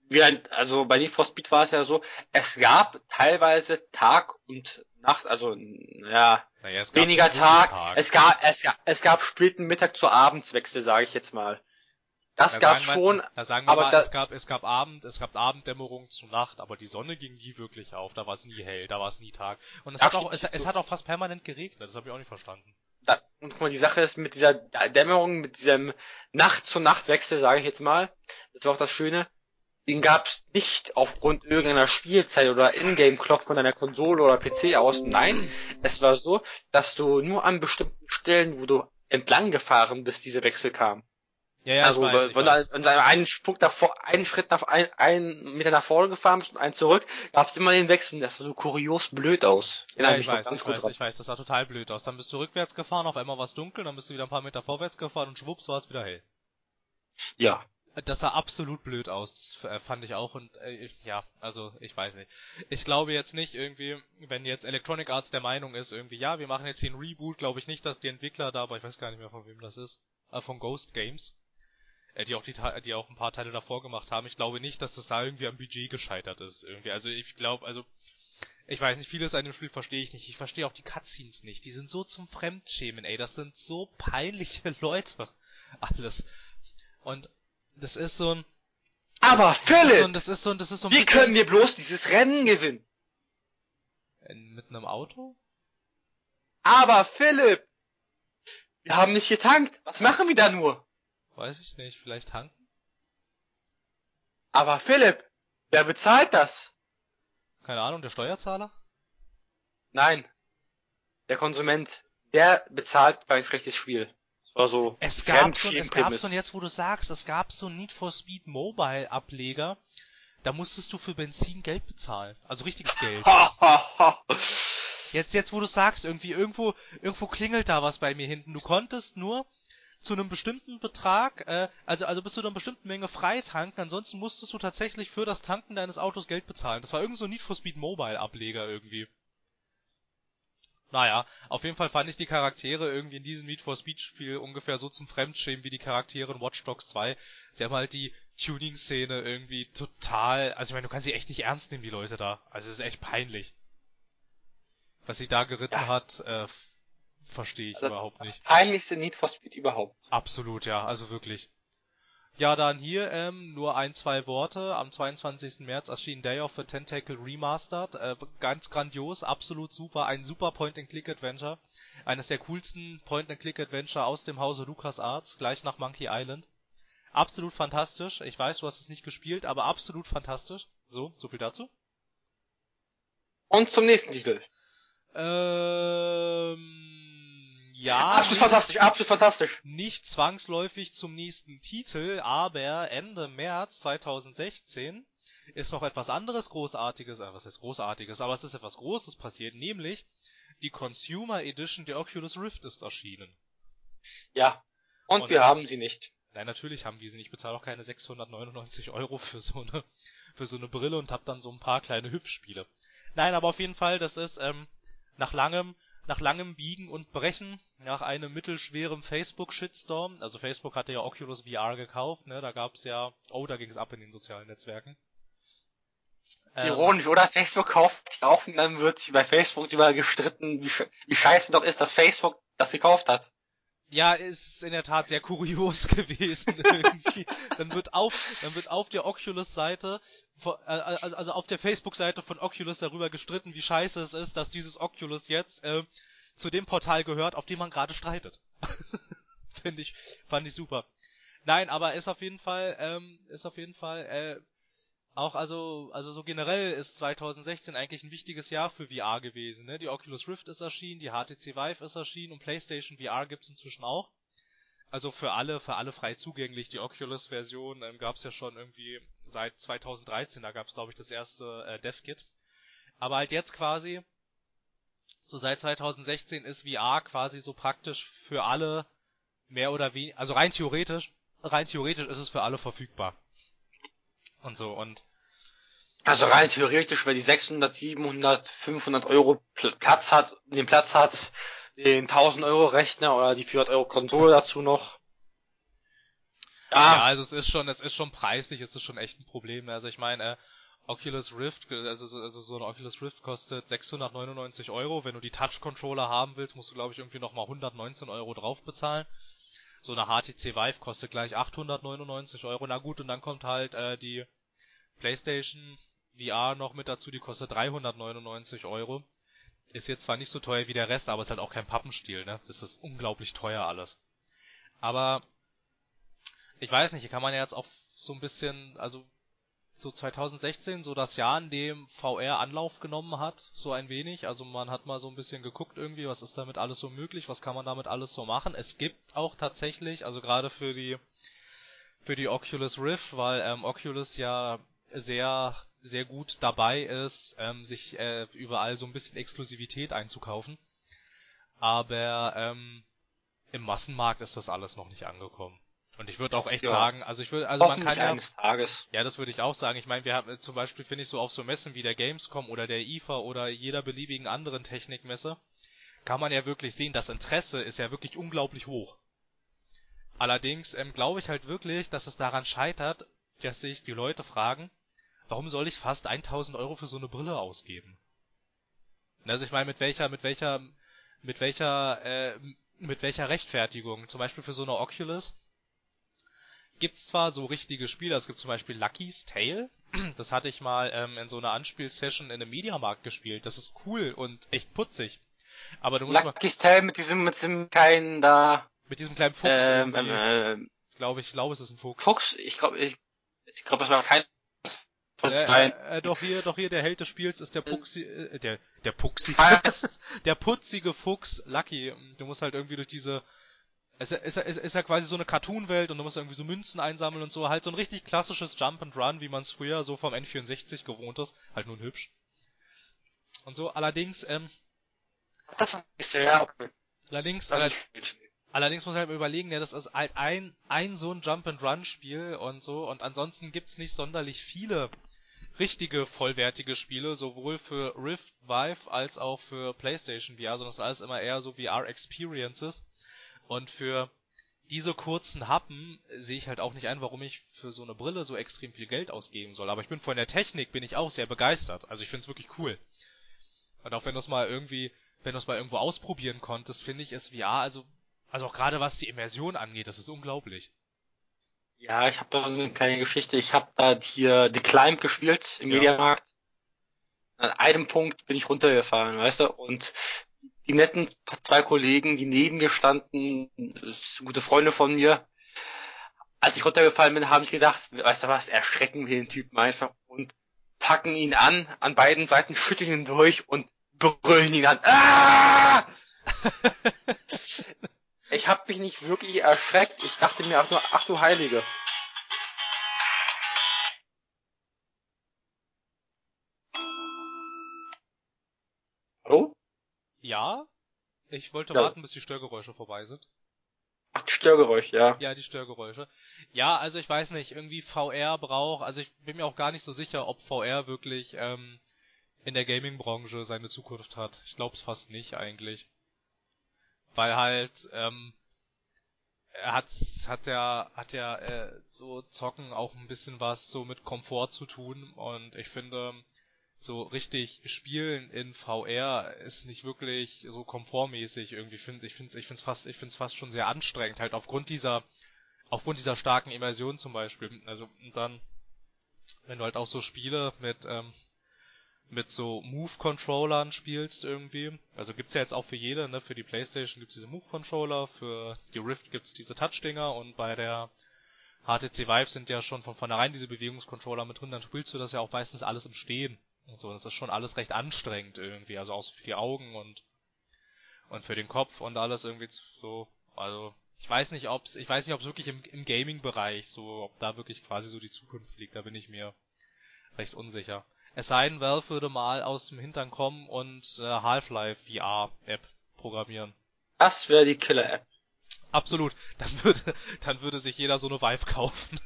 S2: Wie ein, also bei Need for Speed war es ja so, es gab teilweise Tag und Nacht, also ja, naja, weniger Tag, Tag, es gab es gab es gab späten Mittag zu Abendswechsel, sage ich jetzt mal. Das
S1: Da
S2: gab's
S1: wir-
S2: schon,
S1: Da sagen wir
S2: aber
S1: mal,
S2: da-
S1: es gab, es gab Abend, es gab Abenddämmerung zu Nacht, aber die Sonne ging nie wirklich auf, da war es nie hell, da war es nie Tag. Und es hat auch, es,
S2: ist
S1: es
S2: so.
S1: hat auch fast permanent geregnet, das habe ich auch nicht verstanden.
S2: da, und guck mal, die Sache ist mit dieser Dämmerung, mit diesem Nacht-zu-Nacht-Wechsel, sage ich jetzt mal, das war auch das Schöne, den gab's nicht aufgrund irgendeiner Spielzeit oder Ingame-Clock von deiner Konsole oder PC aus. Nein, es war so, dass du nur an bestimmten Stellen, wo du entlang gefahren bist, diese Wechsel kamen.
S1: Ja, ja,
S2: also,
S1: ich weiß, ich
S2: wenn du an seinem einen Punkt davor, einen Schritt nach, ein, einen Meter nach vorne gefahren bist und einen zurück, gab's immer den Wechsel das sah so kurios blöd aus.
S1: Ja, ich
S2: noch
S1: weiß,
S2: ganz
S1: ich
S2: gut
S1: weiß,
S2: dran.
S1: ich weiß, das sah total blöd aus. Dann bist du rückwärts gefahren, auf einmal war es dunkel, dann bist du wieder ein paar Meter vorwärts gefahren und schwupps war es wieder hell.
S2: Ja.
S1: Das sah absolut blöd aus, das äh, fand ich auch und äh, ich- ja, also ich weiß nicht. Ich glaube jetzt nicht irgendwie, wenn jetzt Electronic Arts der Meinung ist, irgendwie, ja, wir machen jetzt hier einen Reboot, glaube ich nicht, dass die Entwickler da, aber ich weiß gar nicht mehr von wem das ist, äh, von Ghost Games, die auch die, die auch ein paar Teile davor gemacht haben. Ich glaube nicht, dass das da irgendwie am Budget gescheitert ist, irgendwie. Also ich glaube, also ich weiß nicht, vieles an dem Spiel verstehe ich nicht. Ich verstehe auch die Cutscenes nicht. Die sind so zum Fremdschämen, ey. Das sind so peinliche Leute. Alles. Und das ist so ein,
S2: Aber
S1: das ist so
S2: Philipp,
S1: ein, das ist so ein, das ist so ein
S2: wie können wir bloß dieses Rennen gewinnen?
S1: Äh, Mit einem Auto?
S2: Aber Philipp, wir haben nicht getankt. Was machen wir da nur?
S1: Weiß ich nicht. Vielleicht tanken?
S2: Aber Philipp, wer bezahlt das?
S1: Keine Ahnung, der Steuerzahler?
S2: Nein, der Konsument, der bezahlt bei ein schlechtes Spiel. Das war so
S1: Es gab schon, es gab schon jetzt, wo du sagst, es gab so einen Need for Speed Mobile Ableger. Da musstest du für Benzin Geld bezahlen. Also richtiges Geld. Jetzt, jetzt, wo du sagst, irgendwie, irgendwo, irgendwo klingelt da was bei mir hinten. Du konntest nur zu einem bestimmten Betrag, äh, also, also bis zu einer bestimmten Menge frei tanken, ansonsten musstest du tatsächlich für das Tanken deines Autos Geld bezahlen. Das war irgend so ein Need for Speed Mobile Ableger irgendwie. Naja, auf jeden Fall fand ich die Charaktere irgendwie in diesem Need for Speed Spiel ungefähr so zum Fremdschämen wie die Charaktere in Watch Dogs 2. Sie haben halt die Tuning-Szene irgendwie total, also ich meine, du kannst sie echt nicht ernst nehmen, die Leute da. Also es ist echt peinlich. Was sie da geritten
S2: Ja.
S1: hat, äh, verstehe ich
S2: Also,
S1: überhaupt
S2: Das
S1: nicht.
S2: peinlichste Need for Speed überhaupt.
S1: Absolut, ja, also wirklich. Ja, dann hier ähm, nur ein, zwei Worte. Am 22. März erschien Day of the Tentacle Remastered. Äh, ganz grandios, absolut super. Ein super Point-and-Click-Adventure. Eines der coolsten Point-and-Click-Adventure aus dem Hause LucasArts, gleich nach Monkey Island. Absolut fantastisch. Ich weiß, du hast es nicht gespielt, aber absolut fantastisch. So, so viel dazu.
S2: Und zum nächsten Titel.
S1: Ähm, ja.
S2: absolut fantastisch, absolut fantastisch.
S1: nicht zwangsläufig zum nächsten Titel, aber Ende März 2016 ist noch etwas anderes Großartiges, äh, was heißt Großartiges, aber es ist etwas Großes passiert, nämlich die Consumer Edition der Oculus Rift ist erschienen.
S2: Ja. Und,
S1: Und-
S2: wir haben sie nicht.
S1: Nein, natürlich haben wir sie nicht. Ich bezahle auch keine 699 Euro für so eine, für so eine Brille und hab dann so ein paar kleine Hübschspiele. Nein, aber auf jeden Fall, das ist, ähm, nach langem, nach langem Biegen und Brechen, nach einem mittelschweren Facebook-Shitstorm, also Facebook hatte ja Oculus VR gekauft, ne, da gab's ja, oh, da ging es ab in den sozialen Netzwerken. Ähm,
S2: Ironisch, oder? Facebook kauft auch und dann wird sich bei Facebook über gestritten, wie, wie scheiße doch ist, dass Facebook das gekauft hat.
S1: Ja, ist in der Tat sehr kurios gewesen irgendwie. dann wird auf, dann wird auf der Oculus-Seite, von- äh, also also auf der Facebook-Seite von Oculus darüber gestritten, wie scheiße es ist, dass dieses Oculus jetzt äh, zu dem Portal gehört, auf dem man gerade streitet. Finde ich, fand ich super. Nein, aber ist auf jeden Fall, ähm, ist auf jeden Fall, äh, auch also, also so generell ist 2016 eigentlich ein wichtiges Jahr für VR gewesen. Ne? Die Oculus Rift ist erschienen, die HTC Vive ist erschienen und PlayStation VR gibt's inzwischen auch. Also für alle, für alle frei zugänglich. Die Oculus-Version ähm, gab's ja schon irgendwie seit 2013. Da gab's glaube ich das erste äh, DevKit. Aber halt jetzt quasi, so seit 2016 ist VR quasi so praktisch für alle mehr oder weniger, also rein theoretisch, rein theoretisch ist es für alle verfügbar. Und so und
S2: Also rein theoretisch, wer die 600, 700, 500 Euro Pl- Platz hat, den Platz hat, den 1000 Euro Rechner oder die 400 Euro Konsole dazu noch.
S1: Ja,
S2: Ja,
S1: also es ist schon, es ist schon preislich, es ist schon echt ein Problem. Also ich meine, äh, Oculus Rift, also, so- also so eine Oculus Rift kostet 699 Euro. Wenn du die Touch-Controller haben willst, musst du glaube ich irgendwie nochmal 119 Euro drauf bezahlen. So eine HTC Vive kostet gleich 899 Euro. Na gut, und dann kommt halt äh, die PlayStation VR noch mit dazu, die kostet 399 Euro. Ist jetzt zwar nicht so teuer wie der Rest, aber ist halt auch kein Pappenstiel, ne? Das ist unglaublich teuer alles. Aber ich weiß nicht, hier kann man ja jetzt auch so ein bisschen, also so 2016 so das Jahr, in dem VR Anlauf genommen hat, so ein wenig. Also man hat mal so ein bisschen geguckt irgendwie, was ist damit alles so möglich, was kann man damit alles so machen. Es gibt auch tatsächlich, also gerade für die für die Oculus Rift, weil ähm, Oculus ja sehr sehr gut dabei ist, ähm, sich äh, überall so ein bisschen Exklusivität einzukaufen. Aber ähm, im Massenmarkt ist das alles noch nicht angekommen. Und ich würde auch echt ja. sagen, also ich würde, also man kann ja,
S2: eines Tages.
S1: ja, das würde ich auch sagen. Ich meine, wir haben zum Beispiel finde ich so auf so Messen wie der Gamescom oder der IFA oder jeder beliebigen anderen Technikmesse kann man ja wirklich sehen, das Interesse ist ja wirklich unglaublich hoch. Allerdings ähm, glaube ich halt wirklich, dass es daran scheitert, dass sich die Leute fragen, warum soll ich fast 1000 Euro für so eine Brille ausgeben? Also ich meine, mit welcher, mit welcher, mit welcher, äh, mit welcher Rechtfertigung? Zum Beispiel für so eine Oculus gibt's zwar so richtige Spiele, es gibt zum Beispiel Lucky's Tale, das hatte ich mal ähm, in so einer Anspielsession in einem Mediamarkt gespielt. Das ist cool und echt putzig. Aber du musst
S2: Lucky's Tale mit diesem mit diesem kleinen da
S1: mit diesem kleinen Fuchs.
S2: Ähm, ähm, äh,
S1: glaube ich, glaube es ist ein Fuchs.
S2: Fuchs, ich glaube ich, ich glaube, das war kein
S1: äh, äh, doch hier, doch hier der Held des Spiels ist der Puxi, äh, der der Puxi, der putzige Fuchs Lucky. Du musst halt irgendwie durch diese es ist, ist, ist ja quasi so eine Cartoon-Welt und du musst irgendwie so Münzen einsammeln und so. Halt so ein richtig klassisches Jump and Run, wie man es früher so vom N64 gewohnt ist. Halt nun hübsch. Und so, allerdings, ähm.
S2: Das ist ja okay.
S1: Allerdings, allerdings, allerdings muss man halt überlegen, ja, das ist halt ein, ein so ein Jump and Run Spiel und so. Und ansonsten gibt's nicht sonderlich viele richtige vollwertige Spiele, sowohl für Rift Vive als auch für PlayStation VR, sondern das ist alles immer eher so VR Experiences. Und für diese kurzen Happen sehe ich halt auch nicht ein, warum ich für so eine Brille so extrem viel Geld ausgeben soll. Aber ich bin von der Technik bin ich auch sehr begeistert. Also ich finde es wirklich cool. Und auch wenn du es mal irgendwie, wenn du es mal irgendwo ausprobieren konntest, finde ich es VR, also, also auch gerade was die Immersion angeht, das ist unglaublich.
S2: Ja, ich habe da so eine kleine Geschichte. Ich habe da hier The Climb gespielt im ja. Mediamarkt. An einem Punkt bin ich runtergefahren, weißt du, und die netten zwei Kollegen, die neben mir standen, gute Freunde von mir. Als ich runtergefallen bin, habe ich gedacht, weißt du was, erschrecken wir den Typen einfach und packen ihn an, an beiden Seiten, schütteln ihn durch und brüllen ihn an. Ah! ich habe mich nicht wirklich erschreckt. Ich dachte mir auch nur, ach du Heilige.
S1: Ja. Ich wollte ja. warten, bis die Störgeräusche vorbei sind.
S2: Ach, die Störgeräusche, ja.
S1: Ja, die Störgeräusche. Ja, also ich weiß nicht, irgendwie VR braucht, also ich bin mir auch gar nicht so sicher, ob VR wirklich ähm, in der Gaming-Branche seine Zukunft hat. Ich glaube es fast nicht eigentlich. Weil halt, ähm, er hat, hat ja, hat ja äh, so Zocken auch ein bisschen was so mit Komfort zu tun und ich finde, so richtig spielen in VR ist nicht wirklich so komfortmäßig irgendwie finde ich finde ich finde es fast ich finde es fast schon sehr anstrengend halt aufgrund dieser aufgrund dieser starken Immersion zum Beispiel. Also und dann wenn du halt auch so Spiele mit ähm, mit so Move Controllern spielst irgendwie also gibt's ja jetzt auch für jede ne für die PlayStation gibt's diese Move Controller für die Rift gibt's diese Touch Dinger und bei der HTC Vive sind ja schon von vornherein diese Bewegungscontroller mit drin, dann spielst du das ja auch meistens alles im Stehen und so. Das ist schon alles recht anstrengend irgendwie, also auch für die Augen und und für den Kopf und alles irgendwie so. Also ich weiß nicht, ob's, ich weiß nicht, ob's wirklich im, im Gaming-Bereich so, ob da wirklich quasi so die Zukunft liegt. Da bin ich mir recht unsicher. Es sei denn, Valve würde mal aus dem Hintern kommen und äh, Half-Life VR-App programmieren.
S2: Das wäre die Killer-App.
S1: Absolut. Dann würde, dann würde sich jeder so eine Vive kaufen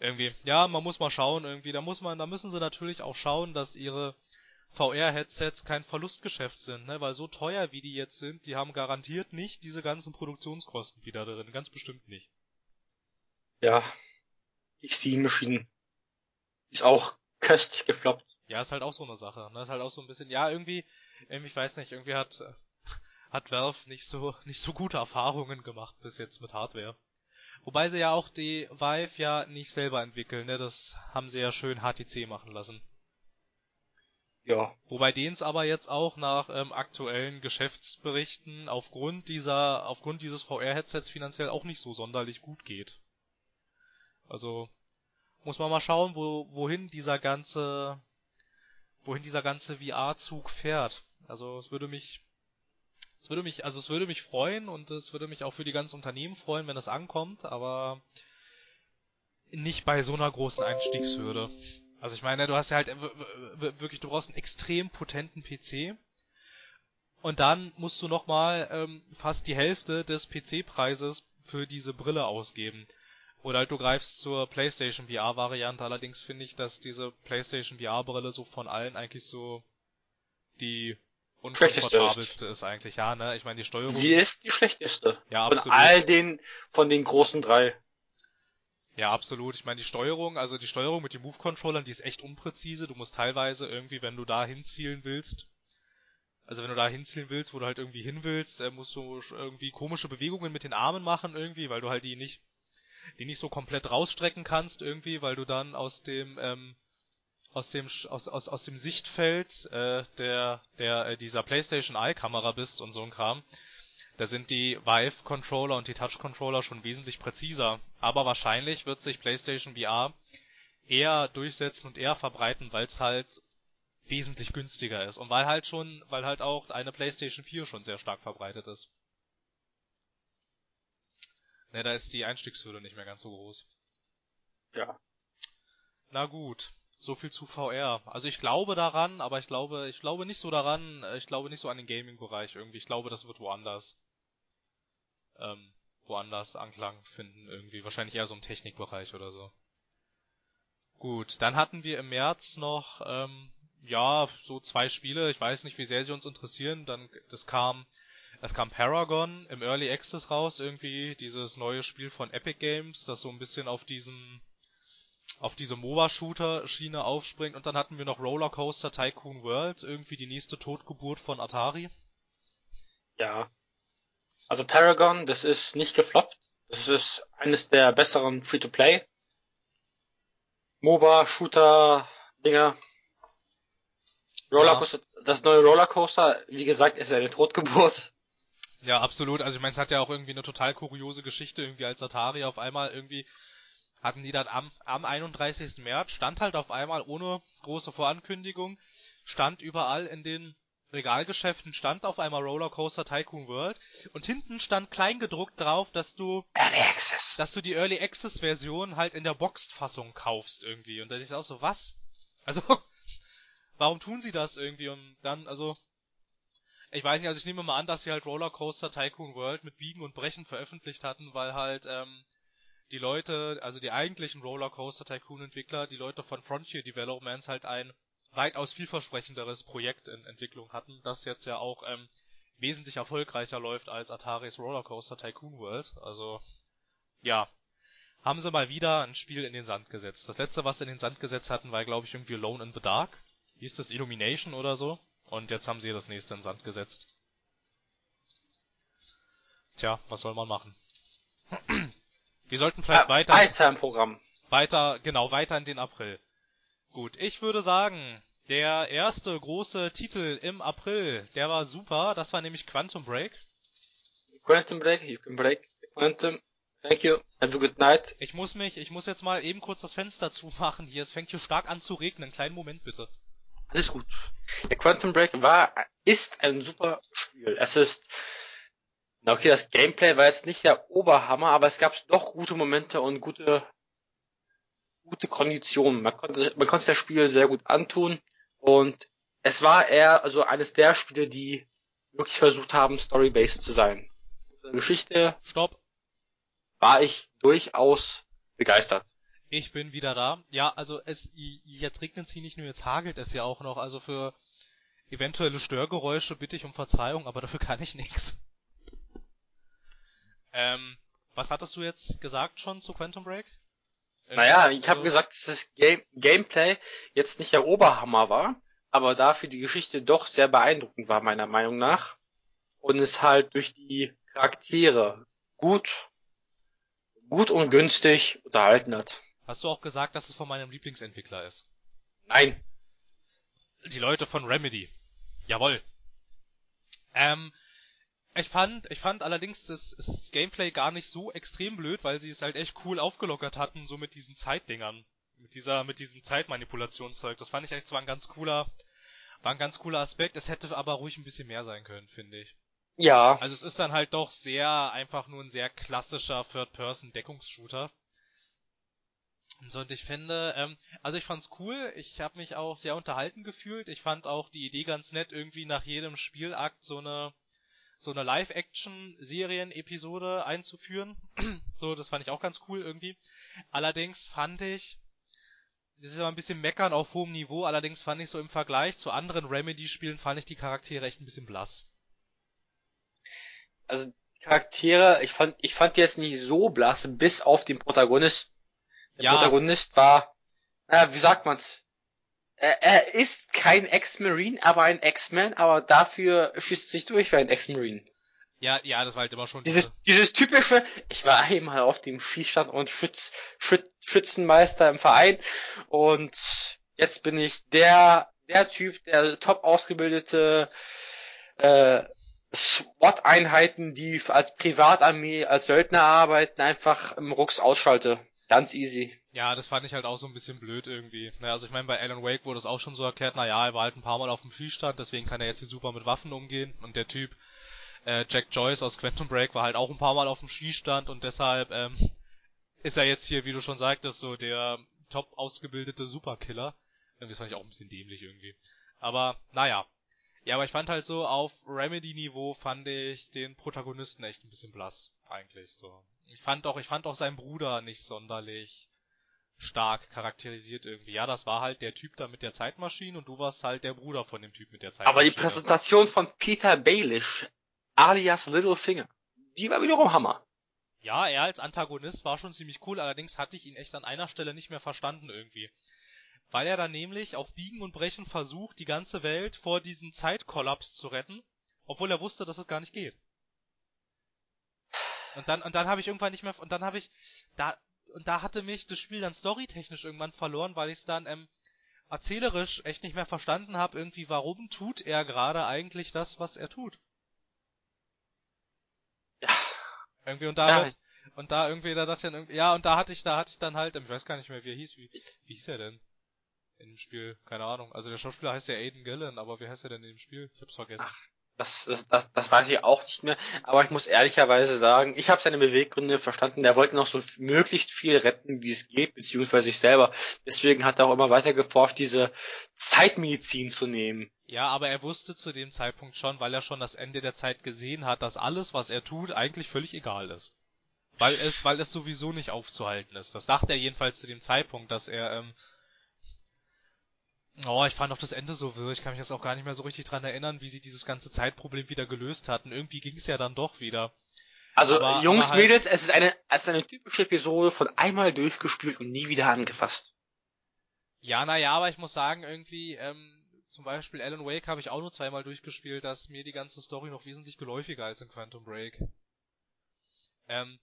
S1: irgendwie, ja, man muss mal schauen, irgendwie, da muss man, da müssen sie natürlich auch schauen, dass ihre VR-Headsets kein Verlustgeschäft sind, ne, weil so teuer wie die jetzt sind, die haben garantiert nicht diese ganzen Produktionskosten wieder drin, ganz bestimmt nicht.
S2: Ja, die Steam-Maschine ist auch köstlich gefloppt.
S1: Ja, ist halt auch so eine Sache, ne, ist halt auch so ein bisschen, ja, irgendwie, irgendwie, ich weiß nicht, irgendwie hat, hat Valve nicht so, nicht so gute Erfahrungen gemacht bis jetzt mit Hardware. Wobei sie ja auch die Vive ja nicht selber entwickeln, ne? Das haben sie ja schön HTC machen lassen.
S2: Ja.
S1: Wobei denen es aber jetzt auch nach ähm, aktuellen Geschäftsberichten aufgrund dieser, aufgrund dieses VR-Headsets finanziell auch nicht so sonderlich gut geht. Also muss man mal schauen, wo, wohin dieser ganze, wohin dieser ganze VR-Zug fährt. Also es würde mich es würde mich, also es würde mich freuen und es würde mich auch für die ganzen Unternehmen freuen, wenn es ankommt, aber nicht bei so einer großen Einstiegshürde. Also ich meine, du hast ja halt wirklich, du brauchst einen extrem potenten PC und dann musst du nochmal ähm, fast die Hälfte des PC-Preises für diese Brille ausgeben. Oder halt du greifst zur PlayStation VR-Variante, allerdings finde ich, dass diese PlayStation VR-Brille so von allen eigentlich so die unkomfortabelste ist eigentlich, ja, ne? Ich meine, die Steuerung.
S2: Sie ist die schlechteste.
S1: Ja,
S2: absolut. Von all den, von den großen drei.
S1: Ja, absolut. Ich meine, die Steuerung, also die Steuerung mit den Move-Controllern, die ist echt unpräzise. Du musst teilweise irgendwie, wenn du da hinzielen willst, also wenn du da hinzielen willst, wo du halt irgendwie hin willst, äh, musst du irgendwie komische Bewegungen mit den Armen machen irgendwie, weil du halt die nicht, die nicht so komplett rausstrecken kannst irgendwie, weil du dann aus dem, ähm, aus dem aus, aus, aus dem Sichtfeld äh, der der äh, dieser PlayStation Eye Kamera bist und so ein Kram, da sind die Vive Controller und die Touch Controller schon wesentlich präziser, aber wahrscheinlich wird sich PlayStation VR eher durchsetzen und eher verbreiten, weil es halt wesentlich günstiger ist und weil halt schon, weil halt auch eine PlayStation 4 schon sehr stark verbreitet ist. Ne, da ist die Einstiegshürde nicht mehr ganz so groß.
S2: Ja.
S1: Na gut. So viel zu VR. Also ich glaube daran, aber ich glaube, ich glaube nicht so daran, äh, ich glaube nicht so an den Gaming-Bereich irgendwie. Ich glaube, das wird woanders, ähm, woanders Anklang finden irgendwie. Wahrscheinlich eher so im Technikbereich oder so. Gut, dann hatten wir im März noch, ähm, ja, so zwei Spiele. Ich weiß nicht, wie sehr sie uns interessieren. Dann, das kam, es kam Paragon im Early Access raus irgendwie, dieses neue Spiel von Epic Games, das so ein bisschen auf diesen auf diese MOBA-Shooter-Schiene aufspringt und dann hatten wir noch Rollercoaster Tycoon World, irgendwie die nächste Totgeburt von Atari.
S2: Ja. Also Paragon, das ist nicht gefloppt. Das ist eines der besseren Free-to-Play MOBA-Shooter-Dinger. Rollercoaster, ja. das neue Rollercoaster, wie gesagt, ist eine Totgeburt.
S1: Ja, absolut. Also ich meine, es hat ja auch irgendwie eine total kuriose Geschichte, irgendwie als Atari auf einmal irgendwie hatten die dann am, am 31. März, stand halt auf einmal ohne große Vorankündigung, stand überall in den Regalgeschäften stand auf einmal Rollercoaster Tycoon World und hinten stand kleingedruckt drauf, dass du
S2: Early Access.
S1: dass du die Early Access Version halt in der Boxed Fassung kaufst irgendwie und da ist auch so was? Also warum tun sie das irgendwie und dann also ich weiß nicht, also ich nehme mal an, dass sie halt Rollercoaster Tycoon World mit Biegen und Brechen veröffentlicht hatten, weil halt ähm, die Leute, also die eigentlichen Rollercoaster Tycoon Entwickler, die Leute von Frontier Developments halt ein weitaus vielversprechenderes Projekt in Entwicklung hatten, das jetzt ja auch ähm, wesentlich erfolgreicher läuft als Ataris Rollercoaster Tycoon World. Also ja, haben sie mal wieder ein Spiel in den Sand gesetzt. Das letzte, was sie in den Sand gesetzt hatten, war glaube ich irgendwie Alone in the Dark. Hieß das Illumination oder so? Und jetzt haben sie das nächste in den Sand gesetzt. Tja, was soll man machen? Wir sollten vielleicht äh, weiter.
S2: Weiter im Programm.
S1: Weiter, genau, weiter in den April. Gut, ich würde sagen, der erste große Titel im April, der war super, das war nämlich Quantum Break.
S2: Quantum Break, you can break Quantum. Thank you. Have a good night.
S1: Ich muss mich, ich muss jetzt mal eben kurz das Fenster zumachen hier. Es fängt hier stark an zu regnen. Kleinen Moment bitte.
S2: Alles gut. Der Quantum Break war, ist ein super Spiel. Es ist na okay, das Gameplay war jetzt nicht der Oberhammer, aber es gab doch gute Momente und gute, gute Konditionen. Man konnte, man konnte das Spiel sehr gut antun und es war eher also eines der Spiele, die wirklich versucht haben, story-based zu sein. Geschichte.
S1: Stopp.
S2: War ich durchaus begeistert.
S1: Ich bin wieder da. Ja, also es jetzt regnet es hier nicht nur, jetzt hagelt es ja auch noch. Also für eventuelle Störgeräusche bitte ich um Verzeihung, aber dafür kann ich nichts. Ähm, was hattest du jetzt gesagt schon zu Quantum Break?
S2: Irgendwie naja, ich habe gesagt, dass das Game Gameplay jetzt nicht der Oberhammer war, aber dafür die Geschichte doch sehr beeindruckend war, meiner Meinung nach. und ist halt durch die Charaktere gut, gut und günstig unterhalten hat.
S1: Hast du auch gesagt, dass es von meinem Lieblingsentwickler ist?
S2: Nein.
S1: Die Leute von Remedy. Jawoll. Ähm, ich fand, ich fand allerdings das, das Gameplay gar nicht so extrem blöd, weil sie es halt echt cool aufgelockert hatten, so mit diesen Zeitdingern. Mit dieser, mit diesem Zeitmanipulationszeug. Das fand ich echt zwar ein ganz cooler, war ein ganz cooler Aspekt. Es hätte aber ruhig ein bisschen mehr sein können, finde ich.
S2: Ja.
S1: Also es ist dann halt doch sehr, einfach nur ein sehr klassischer Third-Person-Deckungsshooter. Und so, und ich finde, ähm, also ich fand's cool, ich habe mich auch sehr unterhalten gefühlt. Ich fand auch die Idee ganz nett, irgendwie nach jedem Spielakt so eine so eine Live-Action-Serien-Episode einzuführen. so, das fand ich auch ganz cool irgendwie. Allerdings fand ich, das ist aber ein bisschen meckern auf hohem Niveau, allerdings fand ich so im Vergleich zu anderen Remedy-Spielen fand ich die Charaktere echt ein bisschen blass.
S2: Also Charaktere, ich fand, ich fand die jetzt nicht so blass, bis auf den Protagonist. Der ja. Protagonist war, na, wie sagt man's? Er, er ist kein Ex-Marine, aber ein X-Man, aber dafür schießt sich durch wie ein Ex-Marine.
S1: Ja, ja, das war halt immer schon.
S2: Dieses, dieses typische, ich war einmal auf dem Schießstand und Schütz, Schütz, Schützenmeister im Verein und jetzt bin ich der, der Typ, der top ausgebildete äh, SWAT-Einheiten, die als Privatarmee, als Söldner arbeiten, einfach im Rucks ausschalte. Ganz easy.
S1: Ja, das fand ich halt auch so ein bisschen blöd irgendwie. Naja, also ich meine, bei Alan Wake wurde es auch schon so erklärt, naja, er war halt ein paar Mal auf dem Schießstand, deswegen kann er jetzt hier super mit Waffen umgehen. Und der Typ, äh, Jack Joyce aus Quantum Break, war halt auch ein paar Mal auf dem Schießstand und deshalb ähm, ist er jetzt hier, wie du schon sagtest, so der top ausgebildete Superkiller. Das fand ich auch ein bisschen dämlich irgendwie. Aber, naja. Ja, aber ich fand halt so, auf Remedy-Niveau fand ich den Protagonisten echt ein bisschen blass, eigentlich, so. Ich fand auch, ich fand auch seinen Bruder nicht sonderlich stark charakterisiert irgendwie. Ja, das war halt der Typ da mit der Zeitmaschine und du warst halt der Bruder von dem Typ mit der Zeitmaschine.
S2: Aber die Präsentation von Peter Baelish, alias Littlefinger, die war wiederum Hammer.
S1: Ja, er als Antagonist war schon ziemlich cool, allerdings hatte ich ihn echt an einer Stelle nicht mehr verstanden irgendwie. Weil er dann nämlich auf Biegen und Brechen versucht, die ganze Welt vor diesem Zeitkollaps zu retten, obwohl er wusste, dass es gar nicht geht. Und dann, und dann habe ich irgendwann nicht mehr, und dann habe ich, da, und da hatte mich das Spiel dann storytechnisch irgendwann verloren, weil ich es dann ähm, erzählerisch echt nicht mehr verstanden habe, irgendwie, warum tut er gerade eigentlich das, was er tut. Ja. Irgendwie und da ja. und da irgendwie, da dachte ich dann, ja, und da hatte ich, da hatte ich dann halt, ich weiß gar nicht mehr, wie er hieß, wie, wie hieß er denn? In dem Spiel, keine Ahnung. Also der Schauspieler heißt ja Aiden Gillen, aber wie heißt er denn in dem Spiel? Ich hab's vergessen. Ach,
S2: das, das, das, das weiß ich auch nicht mehr, aber ich muss ehrlicherweise sagen, ich habe seine Beweggründe verstanden. Der wollte noch so möglichst viel retten, wie es geht, beziehungsweise sich selber. Deswegen hat er auch immer weiter geforscht, diese Zeitmedizin zu nehmen.
S1: Ja, aber er wusste zu dem Zeitpunkt schon, weil er schon das Ende der Zeit gesehen hat, dass alles, was er tut, eigentlich völlig egal ist. Weil es, weil es sowieso nicht aufzuhalten ist. Das sagt er jedenfalls zu dem Zeitpunkt, dass er ähm, Oh, ich fand auch das Ende so wirr. Ich kann mich jetzt auch gar nicht mehr so richtig dran erinnern, wie sie dieses ganze Zeitproblem wieder gelöst hatten. Irgendwie ging es ja dann doch wieder.
S2: Also, aber, Jungs, aber halt... Mädels, es ist eine, es ist eine typische Episode von einmal durchgespielt und nie wieder angefasst.
S1: Ja, naja, aber ich muss sagen, irgendwie, ähm, zum Beispiel Alan Wake habe ich auch nur zweimal durchgespielt, da ist mir die ganze Story noch wesentlich geläufiger als in Quantum Break. Ähm,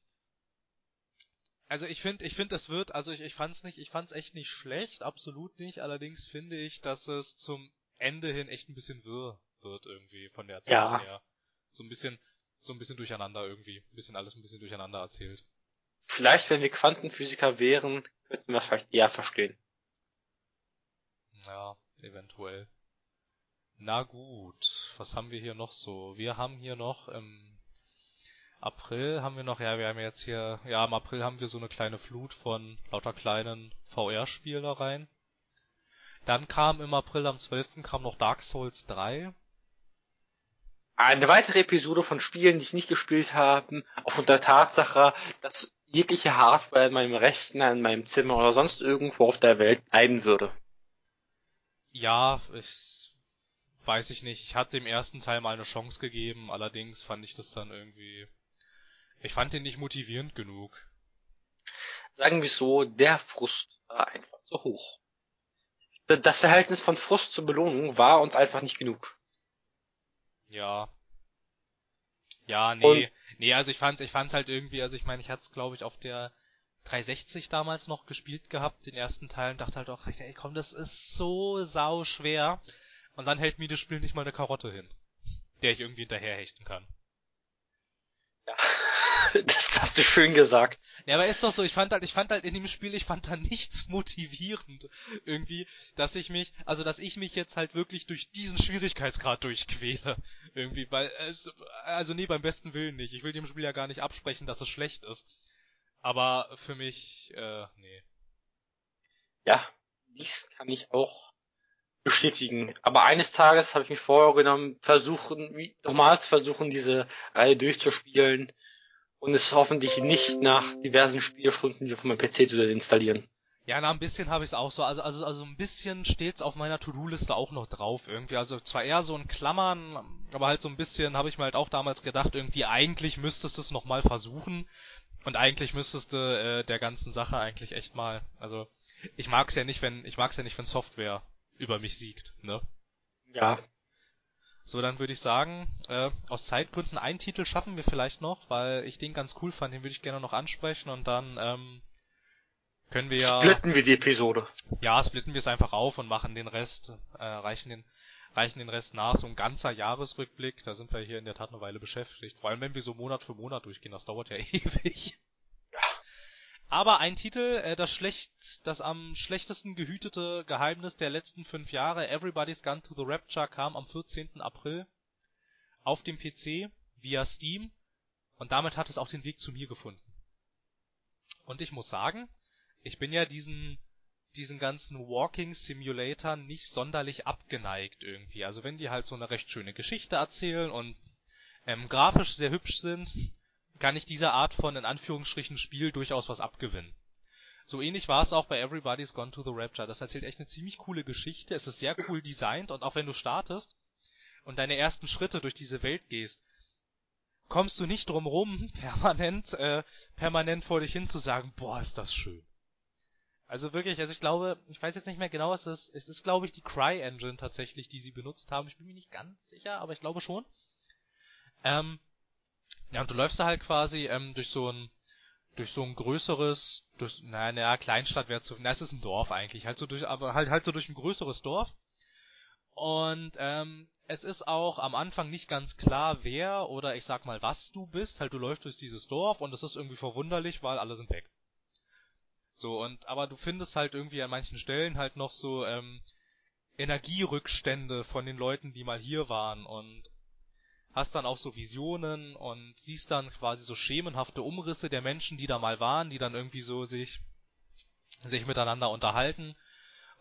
S1: also ich finde, ich finde, es wird, also ich, ich fand's nicht, ich fand's echt nicht schlecht, absolut nicht. Allerdings finde ich, dass es zum Ende hin echt ein bisschen wirr wird irgendwie von der Zeit ja. her. So ein bisschen, so ein bisschen durcheinander irgendwie, ein bisschen alles ein bisschen durcheinander erzählt.
S2: Vielleicht, wenn wir Quantenphysiker wären, könnten wir es vielleicht eher verstehen.
S1: Ja, eventuell. Na gut, was haben wir hier noch so? Wir haben hier noch ähm, April haben wir noch, ja, wir haben jetzt hier, ja, im April haben wir so eine kleine Flut von lauter kleinen VR-Spielereien. Dann kam im April am 12. kam noch Dark Souls 3.
S2: Eine weitere Episode von Spielen, die ich nicht gespielt habe, aufgrund der Tatsache, dass jegliche Hardware in meinem Rechner, in meinem Zimmer oder sonst irgendwo auf der Welt leiden würde.
S1: Ja, ich weiß ich nicht. Ich hatte dem ersten Teil mal eine Chance gegeben, allerdings fand ich das dann irgendwie ich fand den nicht motivierend genug.
S2: Sagen wir so, der Frust war einfach zu hoch. Das Verhältnis von Frust zur Belohnung war uns einfach nicht genug.
S1: Ja. Ja, nee, Und nee, also ich fand's, ich fand's halt irgendwie, also ich meine, ich hatte es glaube ich auf der 360 damals noch gespielt gehabt, den ersten Teil, und dachte halt auch, ey komm, das ist so sau schwer. Und dann hält mir das Spiel nicht mal eine Karotte hin, der ich irgendwie hinterherhechten kann.
S2: Das hast du schön gesagt.
S1: Ja, aber ist doch so, ich fand halt, ich fand halt in dem Spiel, ich fand da nichts motivierend irgendwie, dass ich mich, also dass ich mich jetzt halt wirklich durch diesen Schwierigkeitsgrad durchquäle. Irgendwie, weil, also, also nee, beim besten Willen nicht. Ich will dem Spiel ja gar nicht absprechen, dass es schlecht ist. Aber für mich, äh, nee.
S2: Ja, dies kann ich auch bestätigen. Aber eines Tages habe ich mich vorgenommen, versuchen, nochmals versuchen, diese Reihe durchzuspielen und es hoffentlich nicht nach diversen Spielstunden wieder von meinem PC zu installieren.
S1: Ja, na, ein bisschen habe ich es auch so. Also, also, also ein bisschen steht's auf meiner To-Do-Liste auch noch drauf irgendwie. Also zwar eher so ein Klammern, aber halt so ein bisschen habe ich mir halt auch damals gedacht, irgendwie eigentlich müsstest du es nochmal versuchen. Und eigentlich müsstest du äh, der ganzen Sache eigentlich echt mal, also ich mag's ja nicht, wenn ich mag's ja nicht, wenn Software über mich siegt, ne?
S2: Ja.
S1: So, dann würde ich sagen, äh, aus Zeitgründen einen Titel schaffen wir vielleicht noch, weil ich den ganz cool fand, den würde ich gerne noch ansprechen und dann ähm, können wir ja.
S2: Splitten wir die Episode.
S1: Ja, splitten wir es einfach auf und machen den Rest, äh, reichen den reichen den Rest nach. So ein ganzer Jahresrückblick, da sind wir hier in der Tat eine Weile beschäftigt. Vor allem, wenn wir so Monat für Monat durchgehen, das dauert ja ewig. Aber ein Titel, äh, das schlecht, das am schlechtesten gehütete Geheimnis der letzten fünf Jahre, Everybody's Gone to the Rapture, kam am 14. April auf dem PC via Steam und damit hat es auch den Weg zu mir gefunden. Und ich muss sagen, ich bin ja diesen diesen ganzen Walking Simulator nicht sonderlich abgeneigt irgendwie. Also wenn die halt so eine recht schöne Geschichte erzählen und ähm, grafisch sehr hübsch sind, kann ich dieser Art von in Anführungsstrichen Spiel durchaus was abgewinnen. So ähnlich war es auch bei Everybody's Gone to the Rapture. Das erzählt echt eine ziemlich coole Geschichte. Es ist sehr cool designt und auch wenn du startest und deine ersten Schritte durch diese Welt gehst, kommst du nicht drum rum, permanent, äh, permanent vor dich hin zu sagen, boah, ist das schön. Also wirklich, also ich glaube, ich weiß jetzt nicht mehr genau, was es ist. Es ist, glaube ich, die Cry Engine tatsächlich, die sie benutzt haben. Ich bin mir nicht ganz sicher, aber ich glaube schon. Ähm, ja, und du läufst da halt quasi ähm, durch so ein durch so ein größeres, durch, naja, naja Kleinstadt wäre zu, na, es ist ein Dorf eigentlich, halt so durch, aber halt halt so durch ein größeres Dorf. Und ähm, es ist auch am Anfang nicht ganz klar, wer oder ich sag mal, was du bist. Halt, du läufst durch dieses Dorf und es ist irgendwie verwunderlich, weil alle sind weg. So, und aber du findest halt irgendwie an manchen Stellen halt noch so ähm, Energierückstände von den Leuten, die mal hier waren und hast dann auch so Visionen und siehst dann quasi so schemenhafte Umrisse der Menschen, die da mal waren, die dann irgendwie so sich sich miteinander unterhalten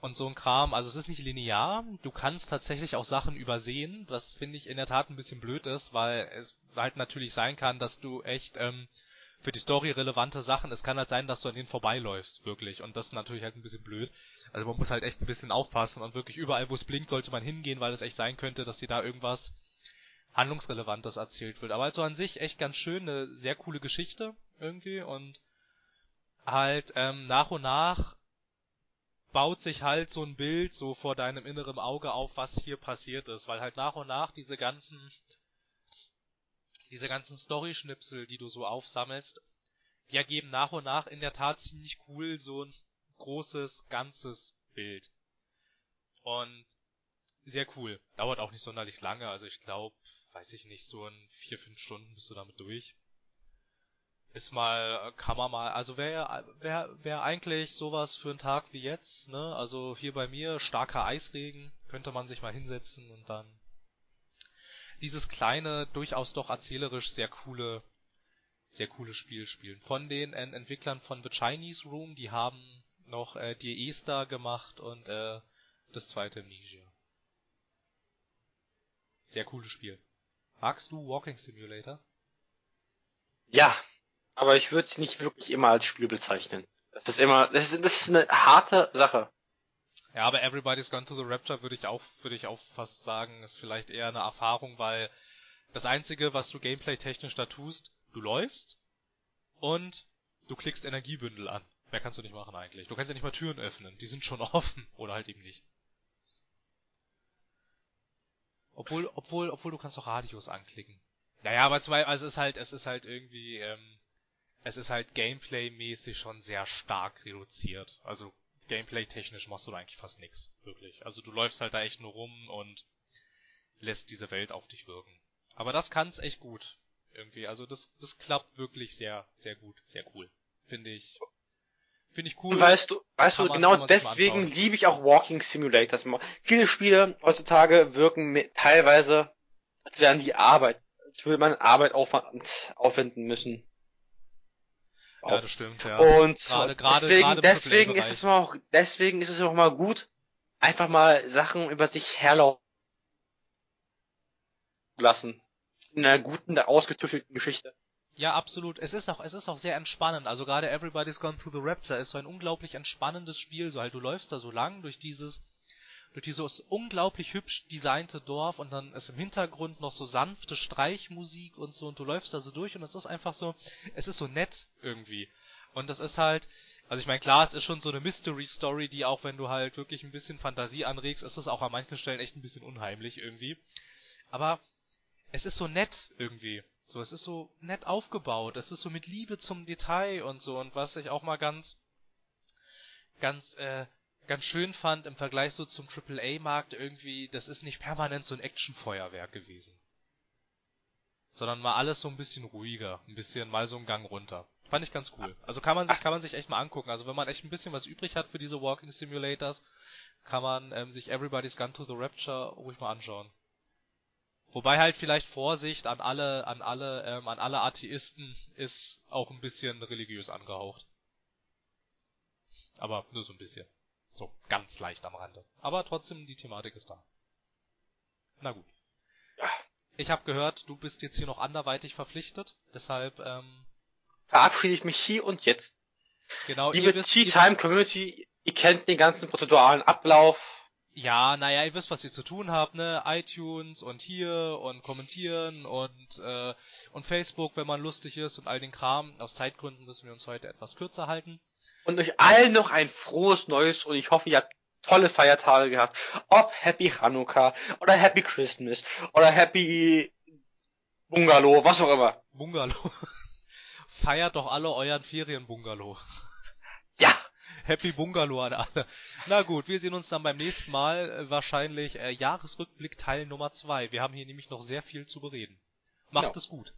S1: und so ein Kram. Also es ist nicht linear, du kannst tatsächlich auch Sachen übersehen, was finde ich in der Tat ein bisschen blöd ist, weil es halt natürlich sein kann, dass du echt ähm, für die Story relevante Sachen. Es kann halt sein, dass du an denen vorbeiläufst, wirklich. Und das ist natürlich halt ein bisschen blöd. Also man muss halt echt ein bisschen aufpassen und wirklich überall, wo es blinkt, sollte man hingehen, weil es echt sein könnte, dass dir da irgendwas handlungsrelevantes erzählt wird. Aber also an sich echt ganz schön, eine sehr coole Geschichte irgendwie und halt ähm, nach und nach baut sich halt so ein Bild so vor deinem inneren Auge auf, was hier passiert ist, weil halt nach und nach diese ganzen diese ganzen Story-Schnipsel, die du so aufsammelst, die ergeben nach und nach in der Tat ziemlich cool so ein großes, ganzes Bild. Und sehr cool. Dauert auch nicht sonderlich lange, also ich glaube, weiß ich nicht, so in vier, fünf Stunden bist du damit durch. Ist mal, kann man mal, also wäre wär, wär eigentlich sowas für einen Tag wie jetzt, ne? Also hier bei mir, starker Eisregen, könnte man sich mal hinsetzen und dann dieses kleine, durchaus doch erzählerisch sehr coole, sehr coole Spiel spielen. Von den äh, Entwicklern von The Chinese Room, die haben noch äh, Die Esther gemacht und äh, das zweite Amnesia. Sehr cooles Spiel. Magst du Walking Simulator?
S2: Ja, aber ich würde es nicht wirklich immer als Spiel bezeichnen. Das ist immer, das ist, das ist eine harte Sache.
S1: Ja, aber Everybody's Gone to the Rapture würde ich auch, würde ich auch fast sagen, ist vielleicht eher eine Erfahrung, weil das einzige, was du gameplay-technisch da tust, du läufst und du klickst Energiebündel an. Mehr kannst du nicht machen eigentlich. Du kannst ja nicht mal Türen öffnen. Die sind schon offen. Oder halt eben nicht. Obwohl, obwohl, obwohl du kannst auch Radios anklicken. Naja, aber zwei, also es ist halt, es ist halt irgendwie, ähm, es ist halt gameplay-mäßig schon sehr stark reduziert. Also gameplay-technisch machst du da eigentlich fast nichts, wirklich. Also du läufst halt da echt nur rum und lässt diese Welt auf dich wirken. Aber das kann's echt gut. Irgendwie. Also das, das klappt wirklich sehr, sehr gut, sehr cool. Finde ich. Finde ich cool.
S2: Und weißt du, weißt du, genau deswegen liebe ich auch Walking Simulators. Viele Spiele heutzutage wirken teilweise, als wären die Arbeit, als würde man Arbeit aufwenden müssen.
S1: Ja, das stimmt, ja.
S2: Und gerade, gerade, deswegen, gerade deswegen ist es auch, deswegen ist es auch mal gut, einfach mal Sachen über sich herlaufen lassen. In einer guten, ausgetüftelten Geschichte.
S1: Ja, absolut. Es ist auch, es ist auch sehr entspannend. Also gerade Everybody's Gone Through the Rapture ist so ein unglaublich entspannendes Spiel. So halt, du läufst da so lang durch dieses, durch dieses unglaublich hübsch designte Dorf und dann ist im Hintergrund noch so sanfte Streichmusik und so und du läufst da so durch und es ist einfach so, es ist so nett irgendwie. Und das ist halt, also ich meine, klar, es ist schon so eine Mystery Story, die auch wenn du halt wirklich ein bisschen Fantasie anregst, ist es auch an manchen Stellen echt ein bisschen unheimlich irgendwie. Aber es ist so nett irgendwie. So, es ist so nett aufgebaut. Es ist so mit Liebe zum Detail und so. Und was ich auch mal ganz, ganz, äh, ganz schön fand im Vergleich so zum AAA-Markt irgendwie, das ist nicht permanent so ein Actionfeuerwerk gewesen. Sondern mal alles so ein bisschen ruhiger. Ein bisschen mal so ein Gang runter. Fand ich ganz cool. Also kann man sich, kann man sich echt mal angucken. Also wenn man echt ein bisschen was übrig hat für diese Walking Simulators, kann man ähm, sich Everybody's Gun to the Rapture ruhig mal anschauen. Wobei halt vielleicht Vorsicht an alle, an alle, ähm, an alle Atheisten ist auch ein bisschen religiös angehaucht. Aber nur so ein bisschen. So, ganz leicht am Rande. Aber trotzdem, die Thematik ist da. Na gut. Ich habe gehört, du bist jetzt hier noch anderweitig verpflichtet, deshalb ähm,
S2: verabschiede ich mich hier und jetzt. Genau, Liebe Tea Time Community, ihr kennt den ganzen prozeduralen Ablauf.
S1: Ja, naja, ihr wisst, was ihr zu tun habt, ne? iTunes und hier und kommentieren und äh, und Facebook, wenn man lustig ist und all den Kram. Aus Zeitgründen müssen wir uns heute etwas kürzer halten.
S2: Und euch allen noch ein frohes Neues und ich hoffe, ihr habt tolle Feiertage gehabt. Ob Happy Hanukkah oder Happy Christmas oder Happy Bungalow, was auch immer.
S1: Bungalow. Feiert doch alle euren Ferienbungalow. Happy Bungalow an alle. Na gut, wir sehen uns dann beim nächsten Mal äh, wahrscheinlich äh, Jahresrückblick Teil Nummer zwei. Wir haben hier nämlich noch sehr viel zu bereden. Macht genau. es gut.